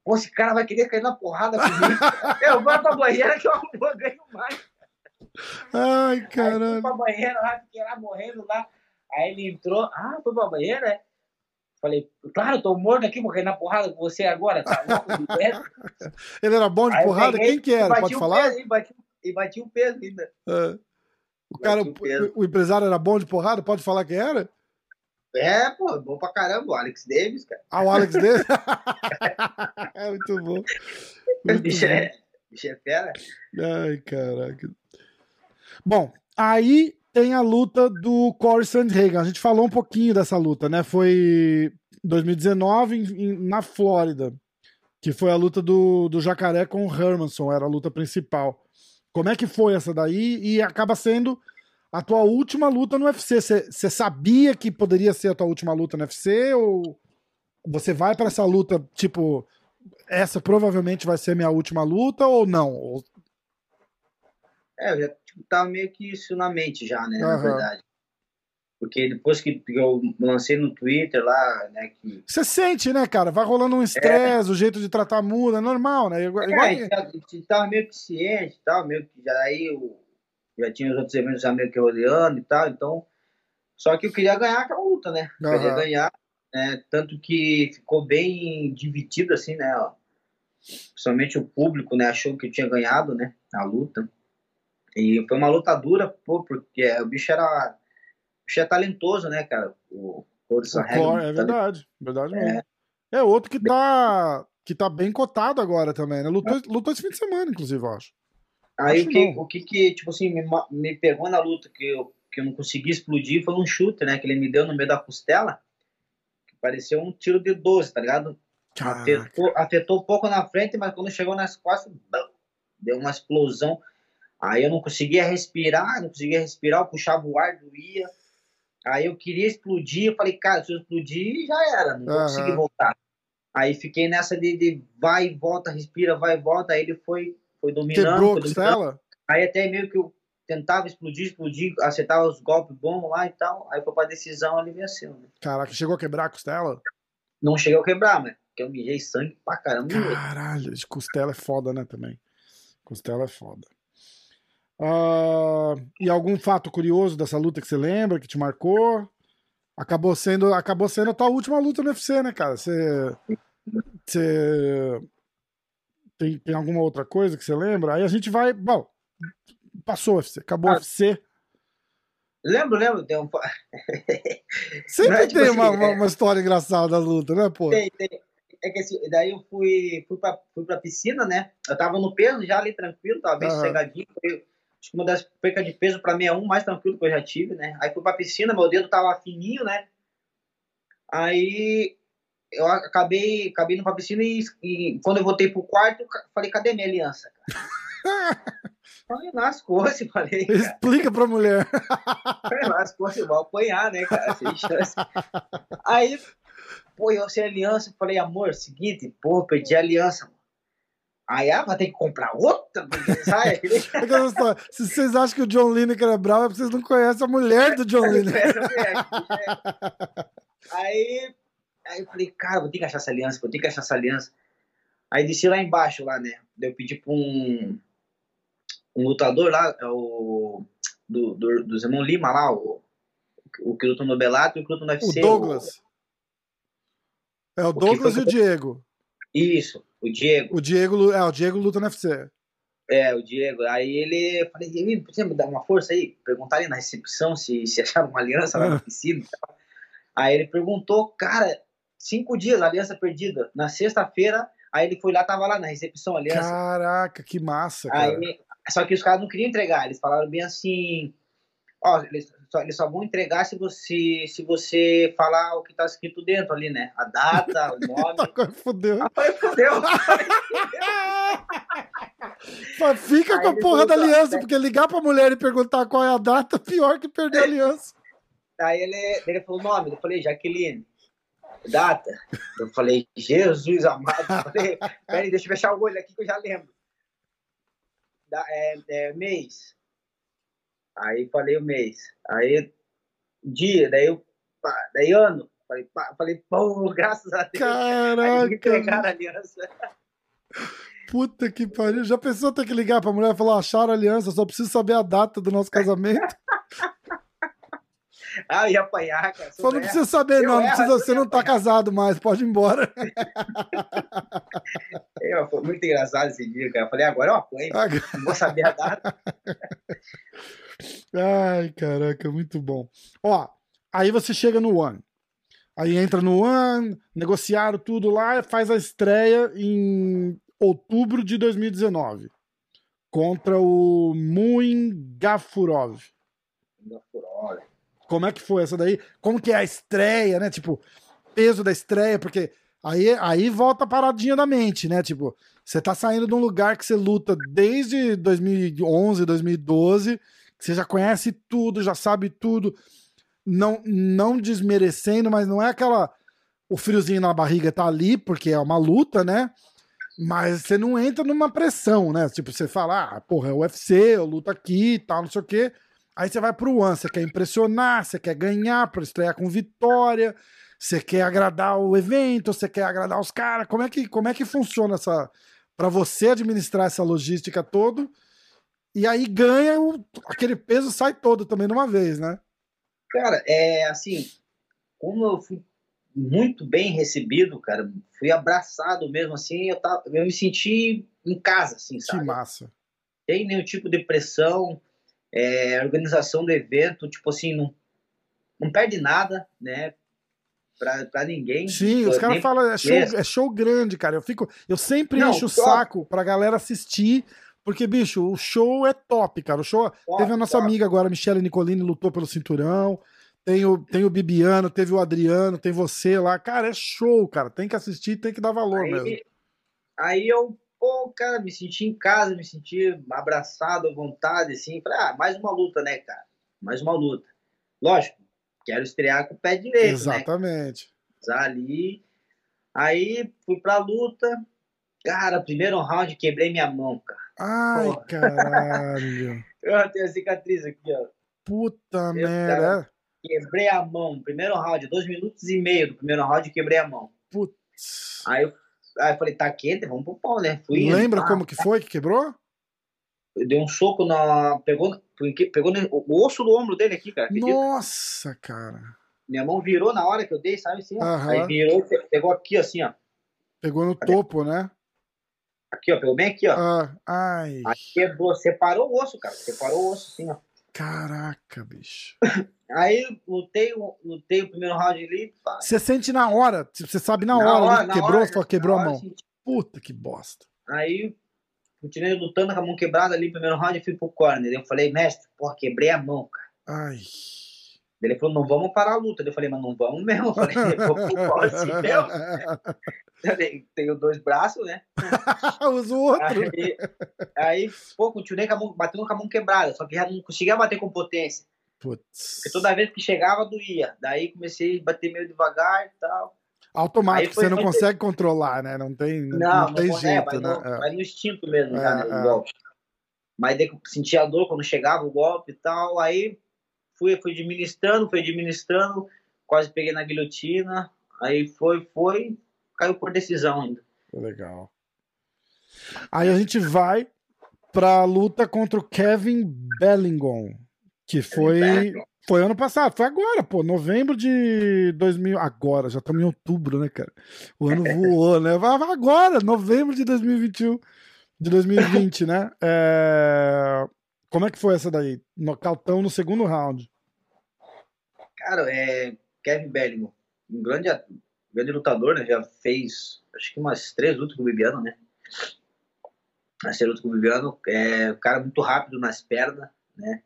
S2: Pô, esse cara vai querer cair na porrada comigo. eu vou pra banheira que eu ganho mais.
S1: Ai, caralho. Aí fui
S2: pra banheira lá, fiquei lá morrendo lá. Aí ele entrou. Ah, foi pra banheira, é? Falei, claro, eu tô morto aqui, vou cair na porrada com você agora, tá
S1: ele era bom de aí porrada? Peguei, Quem que era? Pode falar?
S2: Peso, e, bati, e bati o peso ainda.
S1: É. O cara, o, o, empresário era bom de porrada? Pode falar quem era?
S2: É, pô, bom pra caramba, o Alex Davis, cara.
S1: Ah, o Alex Davis? é muito bom.
S2: Muito bicho, bom. É, bicho é fera.
S1: Ai, caraca. Bom, aí tem a luta do Corey Sandhagen. A gente falou um pouquinho dessa luta, né? Foi 2019 em, na Flórida, que foi a luta do, do Jacaré com o Hermanson, era a luta principal. Como é que foi essa daí? E acaba sendo a tua última luta no UFC. Você sabia que poderia ser a tua última luta no UFC? Ou você vai para essa luta, tipo, essa provavelmente vai ser minha última luta ou não?
S2: É, eu já tipo, tava meio que isso na mente já, né, uhum. na verdade. Porque depois que eu lancei no Twitter lá, né, que...
S1: Você sente, né, cara? Vai rolando um estresse, é. o jeito de tratar muda, é normal, né?
S2: Igual... É, a gente tava meio que ciente e tal, meio que já aí eu já tinha os outros eventos já meio que rodeando e tal, então... Só que eu queria ganhar aquela luta, né? Uhum. Queria ganhar, né? Tanto que ficou bem dividido, assim, né? Principalmente o público, né? Achou que eu tinha ganhado, né? A luta. E foi uma luta dura, pô, porque o bicho era bicho é talentoso, né, cara? O Corson
S1: É verdade, verdade mesmo. É. é outro que tá, que tá bem cotado agora também, né? Lutou, lutou esse fim de semana, inclusive, eu acho.
S2: Aí acho o, que, o que que, tipo assim, me, me pegou na luta que eu, que eu não consegui explodir foi um chute, né? Que ele me deu no meio da costela, que parecia um tiro de 12, tá ligado? Afetou, afetou um pouco na frente, mas quando chegou nas costas, deu uma explosão. Aí eu não conseguia respirar, não conseguia respirar, eu puxava o ar, doía. Aí eu queria explodir, eu falei, cara, se eu explodir, já era, não vou uhum. conseguir voltar. Aí fiquei nessa de, de, vai e volta, respira, vai e volta. Aí ele foi, foi dominando. Quebrou a
S1: costela?
S2: Aí até meio que eu tentava explodir, explodir, acertava os golpes bons lá e tal. Aí foi pra decisão, ele venceu, né?
S1: Caraca, chegou a quebrar a costela?
S2: Não chegou a quebrar, mas porque eu mijei sangue pra caramba.
S1: Caralho, de costela é foda, né, também. Costela é foda. Uh, e algum fato curioso dessa luta que você lembra, que te marcou? Acabou sendo, acabou sendo a tua última luta no UFC, né, cara? Você, você tem, tem alguma outra coisa que você lembra? Aí a gente vai. Bom, passou o UFC, acabou o UFC.
S2: Lembro, lembro. Tem um...
S1: Sempre é, tipo tem assim, uma, uma, uma, história engraçada da luta, né, pô?
S2: Tem, tem. É que assim, daí eu fui, fui, pra, fui pra piscina, né? Eu tava no peso já ali tranquilo, tava bem uhum. sossegadinho. Foi, Acho que uma das percas de peso para mim é um mais tranquilo que eu já tive, né? Aí fui pra piscina, meu dedo tava fininho, né? Aí eu acabei, acabei indo pra piscina e, e quando eu voltei pro quarto, falei, cadê minha aliança, cara? falei, nas coisas, falei. Cara.
S1: Explica pra mulher.
S2: falei, nas coisas, vou apanhar, né, cara? Sem chance. Aí, pô, eu sem aliança, falei, amor, seguinte, pô, perdi a aliança, mano. Aí, ah, vai ter que comprar outra? Sai.
S1: Se vocês acham que o John Lineker é bravo, é porque vocês não conhecem a mulher do John Lineker.
S2: aí, aí eu falei, cara, vou ter que achar essa aliança, vou ter que achar essa aliança. Aí desci lá embaixo, lá, né? Eu pedi pra um, um lutador lá, é o do, do, do Zemon Lima lá, o, o que luta no Bellator e o que luta no UFC.
S1: O Douglas. O, é o Douglas e o Diego.
S2: Isso. O Diego.
S1: O Diego, é, o Diego luta no UFC.
S2: É, o Diego. Aí ele, eu falei, você me dar uma força aí? Perguntar ali na recepção se, se acharam uma aliança lá na piscina e tal. Aí ele perguntou, cara, cinco dias, aliança perdida. Na sexta-feira, aí ele foi lá, tava lá na recepção, aliança.
S1: Caraca, que massa, cara.
S2: Aí, só que os caras não queriam entregar, eles falaram bem assim, Ó, eles só, eles só vão entregar se você, se você falar o que tá escrito dentro ali, né? A data, o nome.
S1: Agora fodeu.
S2: Ah, falei, fodeu.
S1: Mas Fica
S2: Aí
S1: com a porra da aliança,
S2: né?
S1: porque ligar pra mulher e perguntar qual é a data, pior que perder a aliança.
S2: Aí ele, ele falou o nome, eu falei, Jaqueline. Data? Eu falei, Jesus amado. Eu falei, peraí, deixa eu fechar o olho aqui que eu já lembro. Da, é, é, mês. Aí falei o mês. Aí dia, daí eu. pá, Daí ano. Falei, pá, falei, pô, graças a Deus. Aí me entregaram
S1: Caraca,
S2: a aliança.
S1: puta que pariu. Já pensou ter que ligar pra mulher e falar, acharam a aliança, só preciso saber a data do nosso casamento?
S2: Ah, eu ia apanhar, cara.
S1: Só não precisa saber,
S2: Eu
S1: não. não
S2: erro,
S1: precisa, você não tá casado mais, pode ir embora.
S2: Eu, foi muito engraçado esse dia, cara. Eu falei, agora eu apanho. Não vou saber a data.
S1: Ai, caraca, muito bom. Ó, aí você chega no One. Aí entra no One, negociaram tudo lá, faz a estreia em outubro de 2019 contra o Muin Gafurov.
S2: Olha.
S1: Como é que foi essa daí? Como que é a estreia, né? Tipo, peso da estreia, porque aí, aí volta a paradinha da mente, né? Tipo, você tá saindo de um lugar que você luta desde 2011, 2012, você já conhece tudo, já sabe tudo, não, não desmerecendo, mas não é aquela. O friozinho na barriga tá ali, porque é uma luta, né? Mas você não entra numa pressão, né? Tipo, você fala, ah, porra, é UFC, eu luto aqui e tal, não sei o quê. Aí você vai pro One, você quer impressionar, você quer ganhar para estrear com vitória, você quer agradar o evento, você quer agradar os caras. Como é que como é que funciona essa para você administrar essa logística todo? E aí ganha o- aquele peso sai todo também de uma vez, né?
S2: Cara, é assim, como eu fui muito bem recebido, cara, fui abraçado mesmo assim, eu, tava, eu me senti em casa, assim,
S1: Que
S2: sabe?
S1: massa.
S2: Tem nenhum tipo de pressão, é, organização do evento, tipo assim, não, não perde nada, né? Pra, pra ninguém.
S1: Sim, os caras falam, é show, é show grande, cara. Eu fico, eu sempre
S2: Não,
S1: encho o saco pra galera assistir, porque, bicho, o show é top, cara. O show.
S2: Top,
S1: teve a nossa
S2: top.
S1: amiga agora, Michele Nicolini, lutou pelo cinturão. Tem o, tem o Bibiano, teve o Adriano, tem você lá. Cara, é show, cara. Tem que assistir, tem que dar valor mesmo.
S2: Aí, aí eu, pô, cara, me senti em casa, me senti abraçado à vontade, assim. Falei, ah, mais uma luta, né, cara? Mais uma luta. Lógico, quero estrear com o pé direito, né?
S1: Exatamente.
S2: Usar ali. Aí fui pra luta. Cara, primeiro round quebrei minha mão, cara.
S1: Ai,
S2: Porra.
S1: caralho.
S2: Eu tenho a cicatriz aqui, ó.
S1: Puta
S2: Meu
S1: merda.
S2: Quebrei a mão. Primeiro round, dois minutos e meio do primeiro round, quebrei a mão.
S1: Putz.
S2: Aí eu, aí eu falei, tá quente, vamos pro pau, né? Fui,
S1: Lembra como que foi que quebrou?
S2: Deu um soco na. Pegou, pegou o osso do ombro dele aqui, cara. acredita?
S1: Nossa, cara.
S2: Minha mão virou na hora que eu dei, sabe assim? ó? Aí virou, pe- pegou aqui, assim, ó.
S1: Pegou no topo, né?
S2: Aqui, ó. Pegou bem aqui, ó.
S1: Ah, ai.
S2: Aí quebrou, separou o osso, cara. Separou o osso, assim, ó.
S1: Caraca, bicho.
S2: Aí lutei, lutei o primeiro round ali. pá.
S1: Você sente na hora, tipo, você sabe na, hora, ali que
S2: na
S1: quebrou,
S2: hora, na
S1: quebrou a
S2: hora,
S1: mão. Puta que bosta.
S2: Aí continuei lutando com a mão quebrada ali, primeiro round, e fui pro corner. Eu falei, mestre, porra, quebrei a mão, cara.
S1: Ai.
S2: Ele falou, não vamos parar a luta. Eu falei, mas não vamos mesmo. Eu falei, vou pro assim mesmo. Eu falei, Tenho dois braços, né?
S1: Usa o outro.
S2: Aí, aí, pô, continuei com a mão, batendo com a mão quebrada, só que já não conseguia bater com potência.
S1: Putz.
S2: Porque toda vez que chegava, doía. Daí comecei a bater meio devagar e tal.
S1: Automático,
S2: foi-
S1: você não
S2: foi-
S1: consegue controlar, né? Não tem, não,
S2: Não,
S1: não tem
S2: não,
S1: jeito,
S2: vai,
S1: né?
S2: no,
S1: É.
S2: vai no instinto mesmo,
S1: É,
S2: já, né,
S1: é.
S2: golpe. Mas daí sentia a dor quando chegava o golpe e tal. Aí fui, fui administrando, fui administrando, quase peguei na guilhotina. Aí foi, foi, caiu por decisão ainda.
S1: Legal. Aí a gente vai pra luta contra o Kevin Bellingham, que foi foi ano passado, foi agora, pô, novembro de 2000, agora, já estamos em outubro, né, cara? O ano voou, né? Agora, novembro de 2021, de 2020, né? É, Como é que foi essa daí? Nocautão no segundo round.
S2: Cara, é Kevin Bellingham, um grande, grande lutador, né? Já fez, acho que umas três lutas com o Bibiano, né? Três lutas com o Bibiano. É um cara muito rápido nas pernas, né?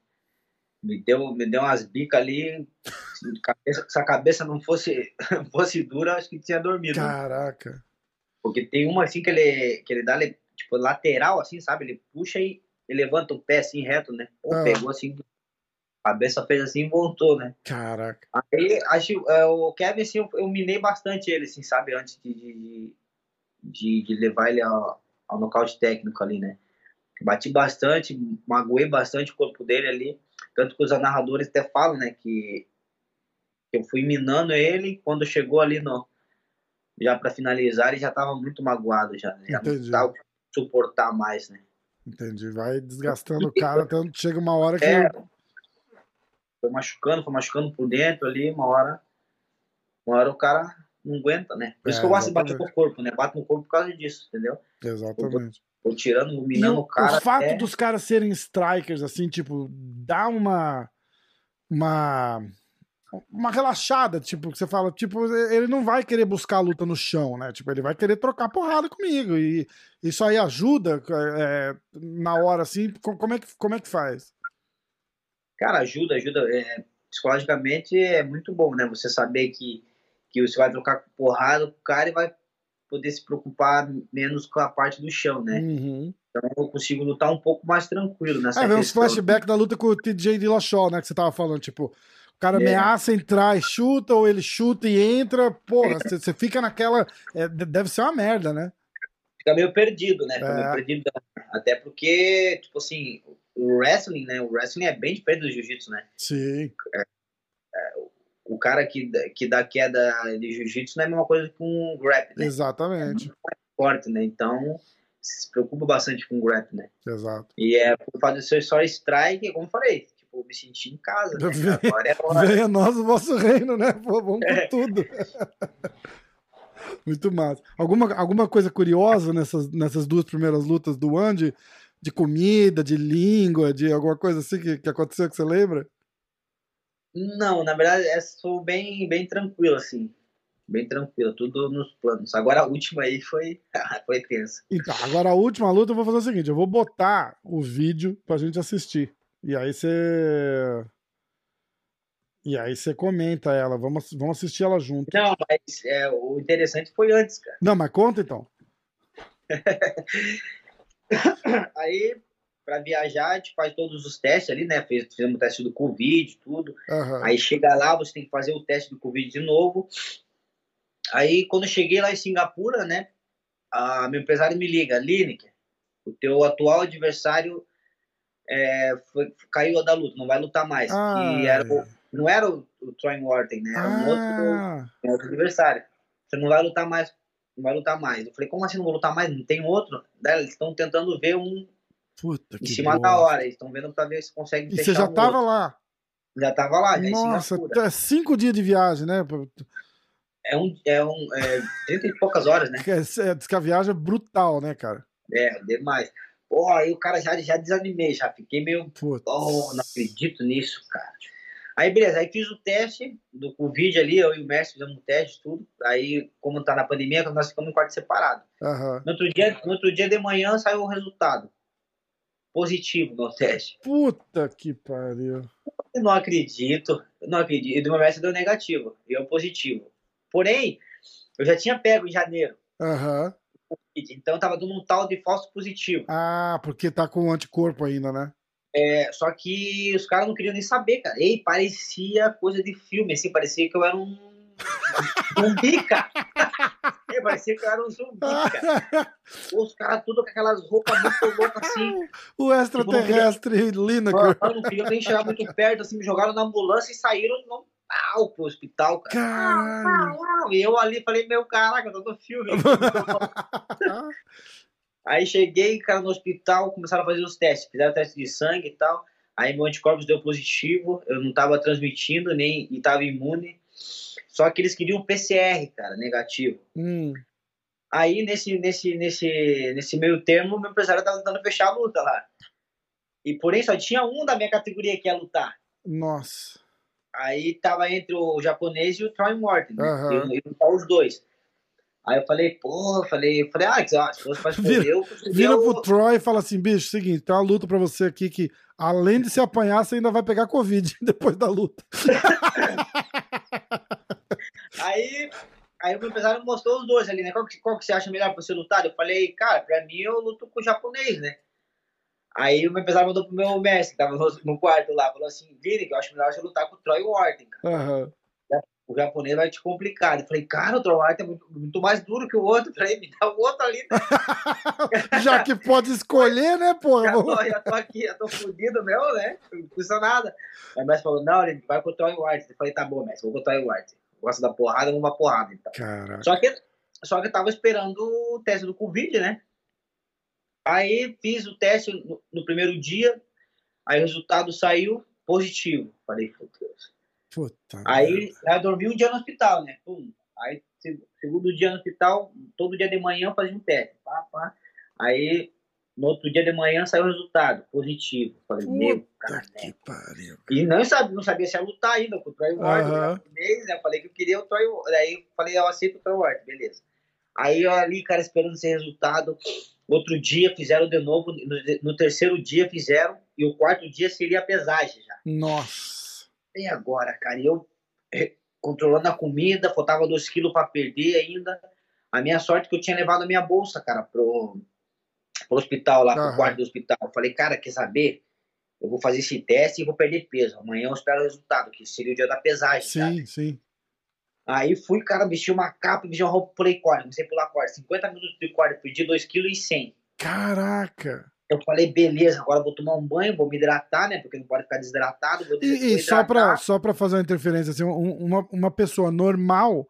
S2: me deu, me deu umas bicas ali. Se, se a cabeça não fosse, fosse dura, acho que tinha dormido.
S1: Caraca.
S2: Porque tem uma assim que ele, que ele dá tipo lateral, assim, sabe? Ele puxa e, e levanta o pé assim reto, né? Pô, ah. Pegou assim, a cabeça fez assim e voltou, né?
S1: Caraca.
S2: Aí acho é, o Kevin, assim, eu, eu, minei bastante ele, assim, sabe? Antes de, de, de, de levar ele ao, ao nocaute técnico ali, né? Bati bastante, magoei bastante o corpo dele ali. Tanto que os narradores até falam, né, que eu fui minando ele quando chegou ali no já para finalizar ele já estava muito magoado já, né? já não tava suportar mais, né?
S1: Entendi, vai desgastando o cara até chega uma hora que
S2: é, foi machucando, foi machucando por dentro ali, uma hora uma hora o cara não aguenta, né? Por isso é, que eu gosto de bater no corpo, né? Bato no corpo por causa disso, entendeu?
S1: Exatamente.
S2: Tô tirando, minando o, o cara.
S1: O fato dos caras serem strikers, assim, tipo, dá uma. Uma. Uma relaxada, tipo, que você fala, tipo, ele não vai querer buscar a luta no chão, né? Tipo, ele vai querer trocar porrada comigo. E isso aí ajuda é, na hora, assim. Como é, que, como é que faz?
S2: Cara, ajuda, ajuda. É, psicologicamente é muito bom, né? Você saber que, que você vai trocar porrada com o cara e vai poder se preocupar menos com a parte do chão, né?
S1: Uhum.
S2: Então eu consigo lutar um pouco mais tranquilo nessa
S1: É, vem uns flashback da luta com o TJ Dillashaw, né? Que você tava falando, tipo, o cara é. ameaça entrar e chuta, ou ele chuta e entra, porra, você fica naquela. É, deve ser uma merda, né?
S2: Fica meio perdido, né? Fica é. meio perdido. Até porque, tipo assim, o wrestling, né? O wrestling é bem diferente do jiu-jitsu, né?
S1: Sim.
S2: É, é, o cara que, que dá queda de jiu-jitsu não é a mesma coisa que um grap, né?
S1: Exatamente. É
S2: forte, né? Então, se preocupa bastante com o grap, né?
S1: Exato.
S2: E é por fato de ser só strike, como eu falei, tipo, me senti em casa, né?
S1: Agora é hora. Venha nós o vosso reino, né? Pô, vamos com é. tudo. Muito massa. Alguma, alguma coisa curiosa nessas, nessas duas primeiras lutas do Andy? De comida, de língua, de alguma coisa assim que, que aconteceu que você lembra?
S2: Não, na verdade, essa foi bem, bem tranquilo, assim. Bem tranquilo, tudo nos planos. Agora a última aí foi, foi tensa.
S1: Então, agora a última luta eu vou fazer o seguinte: eu vou botar o vídeo pra gente assistir. E aí você. E aí você comenta ela. Vamos, vamos assistir ela junto.
S2: Não, mas é, o interessante foi antes, cara.
S1: Não, mas conta então.
S2: aí para viajar, a gente faz todos os testes ali, né? Fez, fizemos o teste do Covid, tudo.
S1: Uhum.
S2: Aí chega lá, você tem que fazer o teste do Covid de novo. Aí, quando eu cheguei lá em Singapura, né? A meu empresário me liga, Lineker, o teu atual adversário é, foi, caiu da luta, não vai lutar mais. Ah, era o, não era o, o Troy Morton, né? Era um, ah. outro, um outro adversário. Você não vai lutar mais, não vai lutar mais. Eu falei, como assim não vou lutar mais? Não tem outro? Eles estão tentando ver um,
S1: Puta
S2: em cima da hora, eles estão vendo para ver se consegue
S1: E você já tava lá?
S2: Já tava lá, já
S1: Nossa, é cinco dias de viagem, né?
S2: É um, é um, é 30 e poucas horas, né?
S1: É, diz que a viagem é brutal, né, cara?
S2: É, demais. Pô, aí o cara já, já desanimei, já fiquei meio, Putz. oh, não acredito nisso, cara. Aí, beleza, aí fiz o teste do Covid ali, eu e o mestre fizemos o teste, tudo. Aí, como tá na pandemia, nós ficamos em quarto separado.
S1: Uhum.
S2: No, outro dia, no outro dia de manhã saiu o resultado positivo no teste.
S1: Puta que pariu.
S2: Eu não acredito, eu não acredito. E do meu mestre deu negativo, e eu positivo. Porém, eu já tinha pego em janeiro.
S1: Aham.
S2: Uhum. Então tava dando um tal de falso positivo.
S1: Ah, porque tá com anticorpo ainda, né?
S2: É, só que os caras não queriam nem saber, cara. Ei, parecia coisa de filme, assim, parecia que eu era um zumbi, cara. É, parecia que eu era um zumbi, cara. Os caras tudo com aquelas roupas muito loucas assim.
S1: O extraterrestre tipo,
S2: Lineker. Não, não queria nem chegar muito perto, assim, me jogaram na ambulância e saíram no pau pro hospital, cara.
S1: Caralho.
S2: E eu ali falei, meu caraca, eu tô no filme. Aí cheguei, cara, no hospital, começaram a fazer os testes, fizeram teste de sangue e tal. Aí meu anticorpos deu positivo, eu não tava transmitindo, nem e tava imune. Só que eles queriam PCR, cara, negativo.
S1: Hum.
S2: Aí, nesse, nesse, nesse, nesse meio termo, meu empresário tava tentando fechar a luta lá. E porém só tinha um da minha categoria que ia lutar.
S1: Nossa.
S2: Aí tava entre o japonês e o Troy Morton, né?
S1: Uhum.
S2: E, lutar os dois. Aí eu falei, pô, falei, falei, ah, se fosse pra escolher,
S1: vira,
S2: eu
S1: Vira pro Troy e fala assim, bicho, seguinte, tem uma luta pra você aqui que além de se apanhar, você ainda vai pegar Covid depois da luta.
S2: aí, aí o meu empresário mostrou os dois ali, né? Qual que, qual que você acha melhor pra você lutar? Eu falei, cara, pra mim eu luto com o japonês, né? Aí o meu empresário mandou pro meu mestre, que tava no quarto lá, falou assim, Vini, que eu acho melhor você lutar com o Troy Warden, cara. Uhum o japonês vai te complicar. Eu falei, cara, o Trollart é muito, muito, mais duro que o outro. Eu falei, me dá o outro ali.
S1: já que pode escolher, né, pô?
S2: Já tô, já tô aqui, já tô fudido meu, né? Não custa nada. Aí o mestre falou, não, ele vai com o White. Eu falei, tá bom, mestre, vou com o White. Gosto da porrada, vamos pra porrada, então.
S1: Caraca.
S2: Só que, só que eu tava esperando o teste do Covid, né? Aí fiz o teste no, no primeiro dia, aí o resultado saiu positivo. Falei, Deus Puta aí eu dormi um dia no hospital, né? Pum. Aí, segundo dia no hospital, todo dia de manhã eu fazia um teste. Pá, pá. Aí, no outro dia de manhã saiu o resultado, positivo. Falei, Puta meu, cara. Que pariu. E não sabia, não sabia se ia lutar ainda com o Troy Ward. Uhum. né? Falei que eu queria o Troy Ward. Aí falei, eu aceito o Troy Ward, beleza. Aí eu ali, cara, esperando esse resultado. Outro dia fizeram de novo. No, no terceiro dia fizeram. E o quarto dia seria a pesagem já.
S1: Nossa
S2: e agora, cara? E eu eh, controlando a comida, faltava dois quilos para perder ainda. A minha sorte é que eu tinha levado a minha bolsa, cara, pro, pro hospital lá, uhum. pro quarto do hospital. Eu falei, cara, quer saber? Eu vou fazer esse teste e vou perder peso. Amanhã eu espero o resultado, que seria o dia da pesagem.
S1: Sim,
S2: cara.
S1: sim.
S2: Aí fui, cara, vesti uma capa, vesti uma roupa, pulei corda. Comecei a pular corda. 50 minutos de corda, perdi 2,1 kg.
S1: Caraca!
S2: Eu falei, beleza, agora vou tomar um banho, vou me hidratar, né? Porque não pode ficar desidratado.
S1: e, e só para só pra fazer uma interferência, assim, uma, uma pessoa normal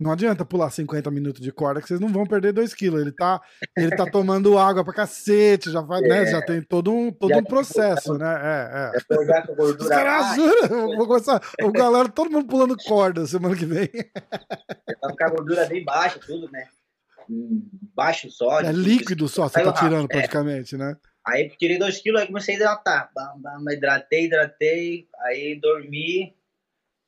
S1: não adianta pular 50 minutos de corda que vocês não vão perder 2 quilos. Ele tá, ele tá tomando água pra cacete, já, faz, né, é, né, já tem todo um, todo um processo, né? É, é. Os caras juram, vou começar. O galera, todo mundo pulando corda semana que vem.
S2: Tá com a gordura bem baixa, tudo, né? Baixo sódio.
S1: É líquido só, você tá tirando é. praticamente, né?
S2: Aí tirei 2 quilos, aí comecei a hidratar. Bam, bam, hidratei, hidratei, aí dormi.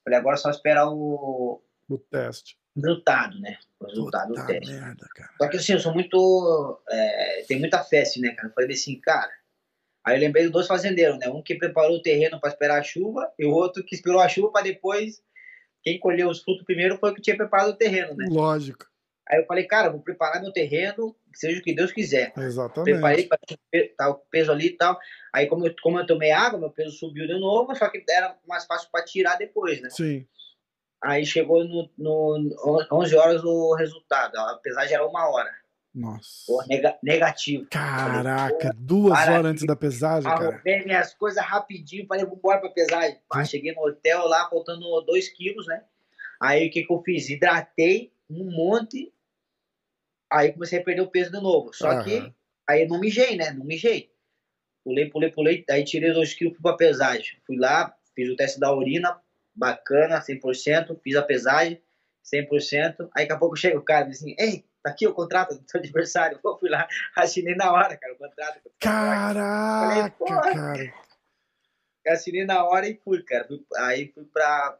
S2: Falei, agora é só esperar o.
S1: O teste.
S2: Resultado, né? O resultado Puta do teste. Merda, cara. Só que assim, eu sou muito. É, tem muita festa, né, cara? Eu falei assim, cara. Aí eu lembrei dos dois fazendeiros, né? Um que preparou o terreno para esperar a chuva e o outro que esperou a chuva para depois. Quem colheu os frutos primeiro foi o que tinha preparado o terreno, né?
S1: Lógico.
S2: Aí eu falei, cara, vou preparar meu terreno, seja o que Deus quiser.
S1: Exatamente.
S2: Preparei tá, o peso ali e tal. Aí, como eu, como eu tomei água, meu peso subiu de novo, só que era mais fácil para tirar depois, né?
S1: Sim.
S2: Aí chegou no, no 11 horas o resultado, apesar de era uma hora.
S1: Nossa.
S2: Pô, nega, negativo.
S1: Caraca, falei, duas horas antes da pesagem, cara.
S2: Arrumei minhas coisas rapidinho, falei, vou embora pra pesagem. Hum. Cheguei no hotel lá, faltando 2 quilos, né? Aí o que que eu fiz? Hidratei um monte Aí comecei a perder o peso de novo. Só uhum. que aí eu não mijei, né? Não mijei. Pulei, pulei, pulei. Aí tirei 2 quilos fui pra pesagem. Fui lá, fiz o teste da urina, bacana, 100%. Fiz a pesagem, 100%. Aí daqui a pouco chega o cara e diz assim: Ei, tá aqui o contrato do seu adversário. Eu fui lá, assinei na hora, cara, o contrato.
S1: Caraca, Falei, cara.
S2: Assinei na hora e fui, cara. Aí fui pra.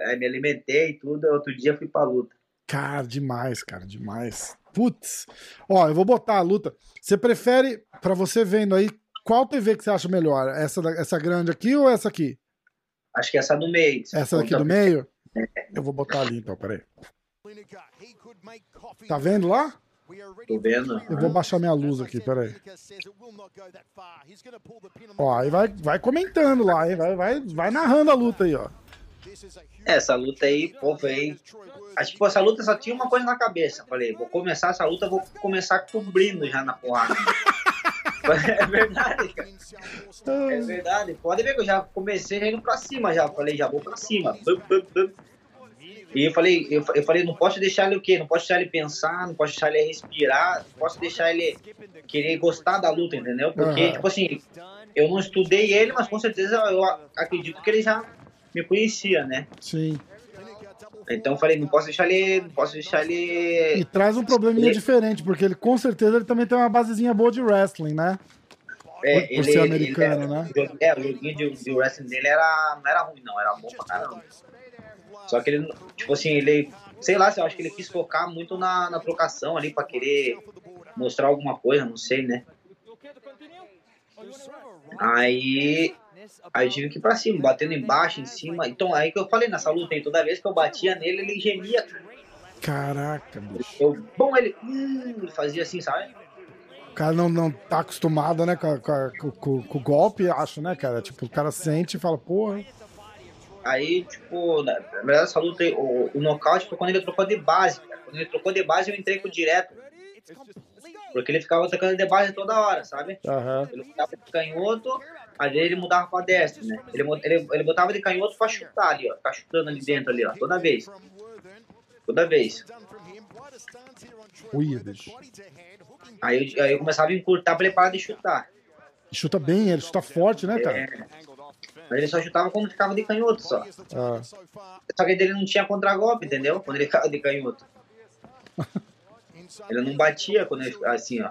S2: Aí me alimentei e tudo. Outro dia fui pra luta.
S1: Cara, demais, cara, demais. Putz. Ó, eu vou botar a luta. Você prefere, para você vendo aí, qual TV que você acha melhor? Essa, essa grande aqui ou essa aqui?
S2: Acho que essa do meio.
S1: Essa daqui do meio? Eu vou botar ali então, peraí. Tá vendo lá?
S2: Tô vendo.
S1: Eu vou baixar minha luz aqui, peraí. Ó, aí vai, vai comentando lá, hein? Vai, vai, vai narrando a luta aí, ó.
S2: É, essa luta aí, pô, foi. Acho que pô, essa luta só tinha uma coisa na cabeça. Falei, vou começar essa luta, vou começar cobrindo já na porrada. é verdade, cara. É verdade. Pode ver que eu já comecei indo pra cima já. Falei, já vou pra cima. E eu falei, eu, eu falei, não posso deixar ele o quê? Não posso deixar ele pensar, não posso deixar ele respirar, não posso deixar ele querer gostar da luta, entendeu? Porque, uhum. tipo assim, eu não estudei ele, mas com certeza eu acredito que ele já me conhecia, né?
S1: Sim.
S2: Então eu falei, não posso deixar ele. Não posso deixar ele.
S1: E traz um probleminha ele... diferente, porque ele com certeza ele também tem uma basezinha boa de wrestling, né?
S2: É, por, ele, ser americano, ele, né? É, o joguinho de, de wrestling dele era, não era ruim, não, era bom pra caramba. Só que ele, tipo assim, ele, sei lá, eu acho que ele quis focar muito na, na trocação ali pra querer mostrar alguma coisa, não sei, né? Aí, aí tive que ir pra cima, batendo embaixo, em cima. Então, aí que eu falei nessa luta aí, toda vez que eu batia nele, ele gemia.
S1: Caraca, bicho.
S2: Eu, bom, ele hum, fazia assim, sabe?
S1: O cara não, não tá acostumado, né, com, com, com, com o golpe, acho, né, cara? Tipo, o cara sente e fala, porra.
S2: Aí, tipo, na, verdade, essa luta, aí, o, o nocaute foi quando ele trocou de base, cara. Quando ele trocou de base, eu entrei com direto. Porque ele ficava atacando de base toda hora, sabe?
S1: Aham.
S2: Ele botava de canhoto, vezes ele mudava pra destra, né? Ele, ele, ele botava de canhoto pra chutar ali, ó. Ficar chutando ali dentro, ali, ó. Toda vez. Toda vez.
S1: Bicho.
S2: Aí eu, aí eu começava a encurtar pra ele parar de chutar.
S1: Chuta bem, ele chuta forte, né, cara?
S2: É. Mas ele só chutava quando ficava de canhoto só.
S1: Ah.
S2: Só que ele não tinha contragolpe, entendeu? Quando ele ficava de canhoto. Ele não batia quando ele assim, ó.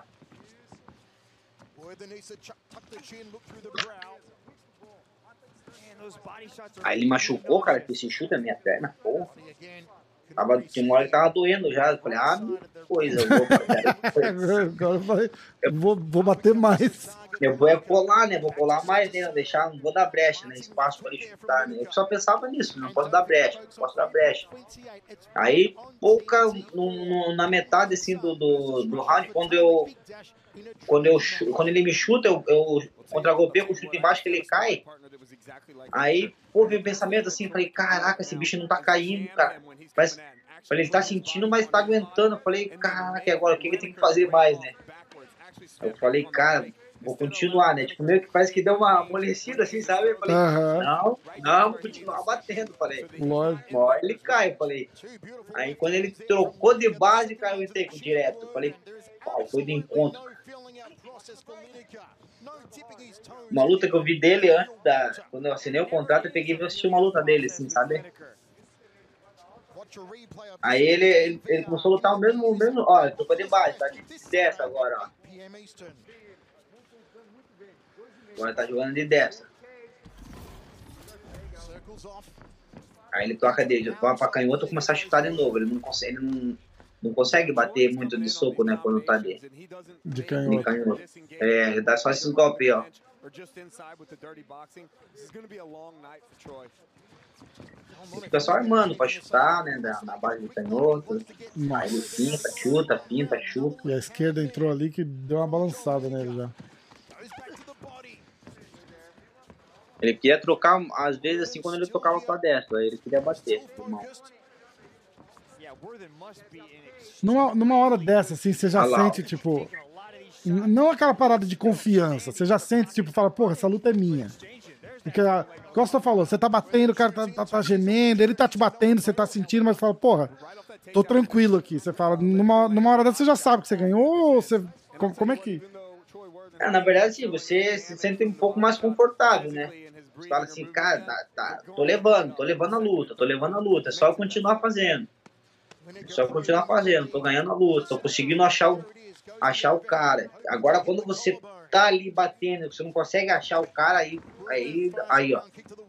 S2: Aí ele machucou, cara, que esse chute na minha perna, porra. Tava, tinha uma hora que tava doendo já. Eu falei, ah, coisa, eu vou,
S1: eu falei, vou, vou bater mais.
S2: Eu vou é colar, né? Vou colar mais, né? Deixar, não vou dar brecha, né? Espaço pra ele chutar, né? Eu só pensava nisso, não posso dar brecha, não posso dar brecha. Aí, pouca, no, no- na metade, assim, do, do, do round, quando eu, quando eu, quando ele me chuta, eu, eu contra-golpeio com o chute embaixo que ele cai, aí, pô, veio o pensamento assim, falei, caraca, esse bicho não tá caindo, cara. Mas, falei, ele tá sentindo, mas tá aguentando. Eu falei, caraca, agora o que eu tenho que fazer mais, né? Eu falei, cara, vou continuar, né? Tipo, meio que parece que deu uma amolecida, assim, sabe? Eu falei,
S1: Aham,
S2: não, não, vou continuar batendo, falei.
S1: lógico.
S2: Hora ele cai, falei. Aí quando ele trocou de base, eu entrei com direto. Falei, pau, foi de encontro. Uma luta que eu vi dele antes da. Quando eu assinei o contrato, eu peguei e assisti uma luta dele, assim, sabe? Aí ele, ele, ele começou a lutar o mesmo, o mesmo. Ó, ele trocou de base, tá de dessa agora, ó. Agora tá jogando de dessa. Aí ele toca dele, toca pra canhoto e começa a chutar de novo. Ele não consegue, ele não, não consegue bater muito de soco, né? Quando tá de,
S1: De
S2: de
S1: canhoto.
S2: canhoto. É, ele dá só esses golpes aí, ó. Fica só armando pra chutar, né? Na, na base de canhoto. Aí ele
S1: Nossa.
S2: pinta, chuta, pinta, chuta.
S1: E a esquerda entrou ali que deu uma balançada nele já.
S2: Ele queria trocar, às vezes, assim, quando ele tocava com a destra. Aí ele queria bater, irmão.
S1: Numa, numa hora dessa, assim, você já sente, tipo. Não aquela parada de confiança. Você já sente, tipo, fala, porra, essa luta é minha. Porque, a- igual você falou, você tá batendo, o cara tá, tá, tá gemendo, ele tá te batendo, você tá sentindo, mas fala, porra, tô tranquilo aqui. Você fala, numa, numa hora dessa você já sabe que você ganhou, ou você. Como, como é que.
S2: É, na verdade, sim, você se sente um pouco mais confortável, né? Você fala assim, cara, tá, tá, tô levando, tô levando a luta, tô levando a luta. É só eu continuar fazendo. É só eu continuar fazendo, tô ganhando a luta, tô conseguindo achar o, achar o cara. Agora, quando você tá ali batendo, você não consegue achar o cara, aí, aí, aí ó.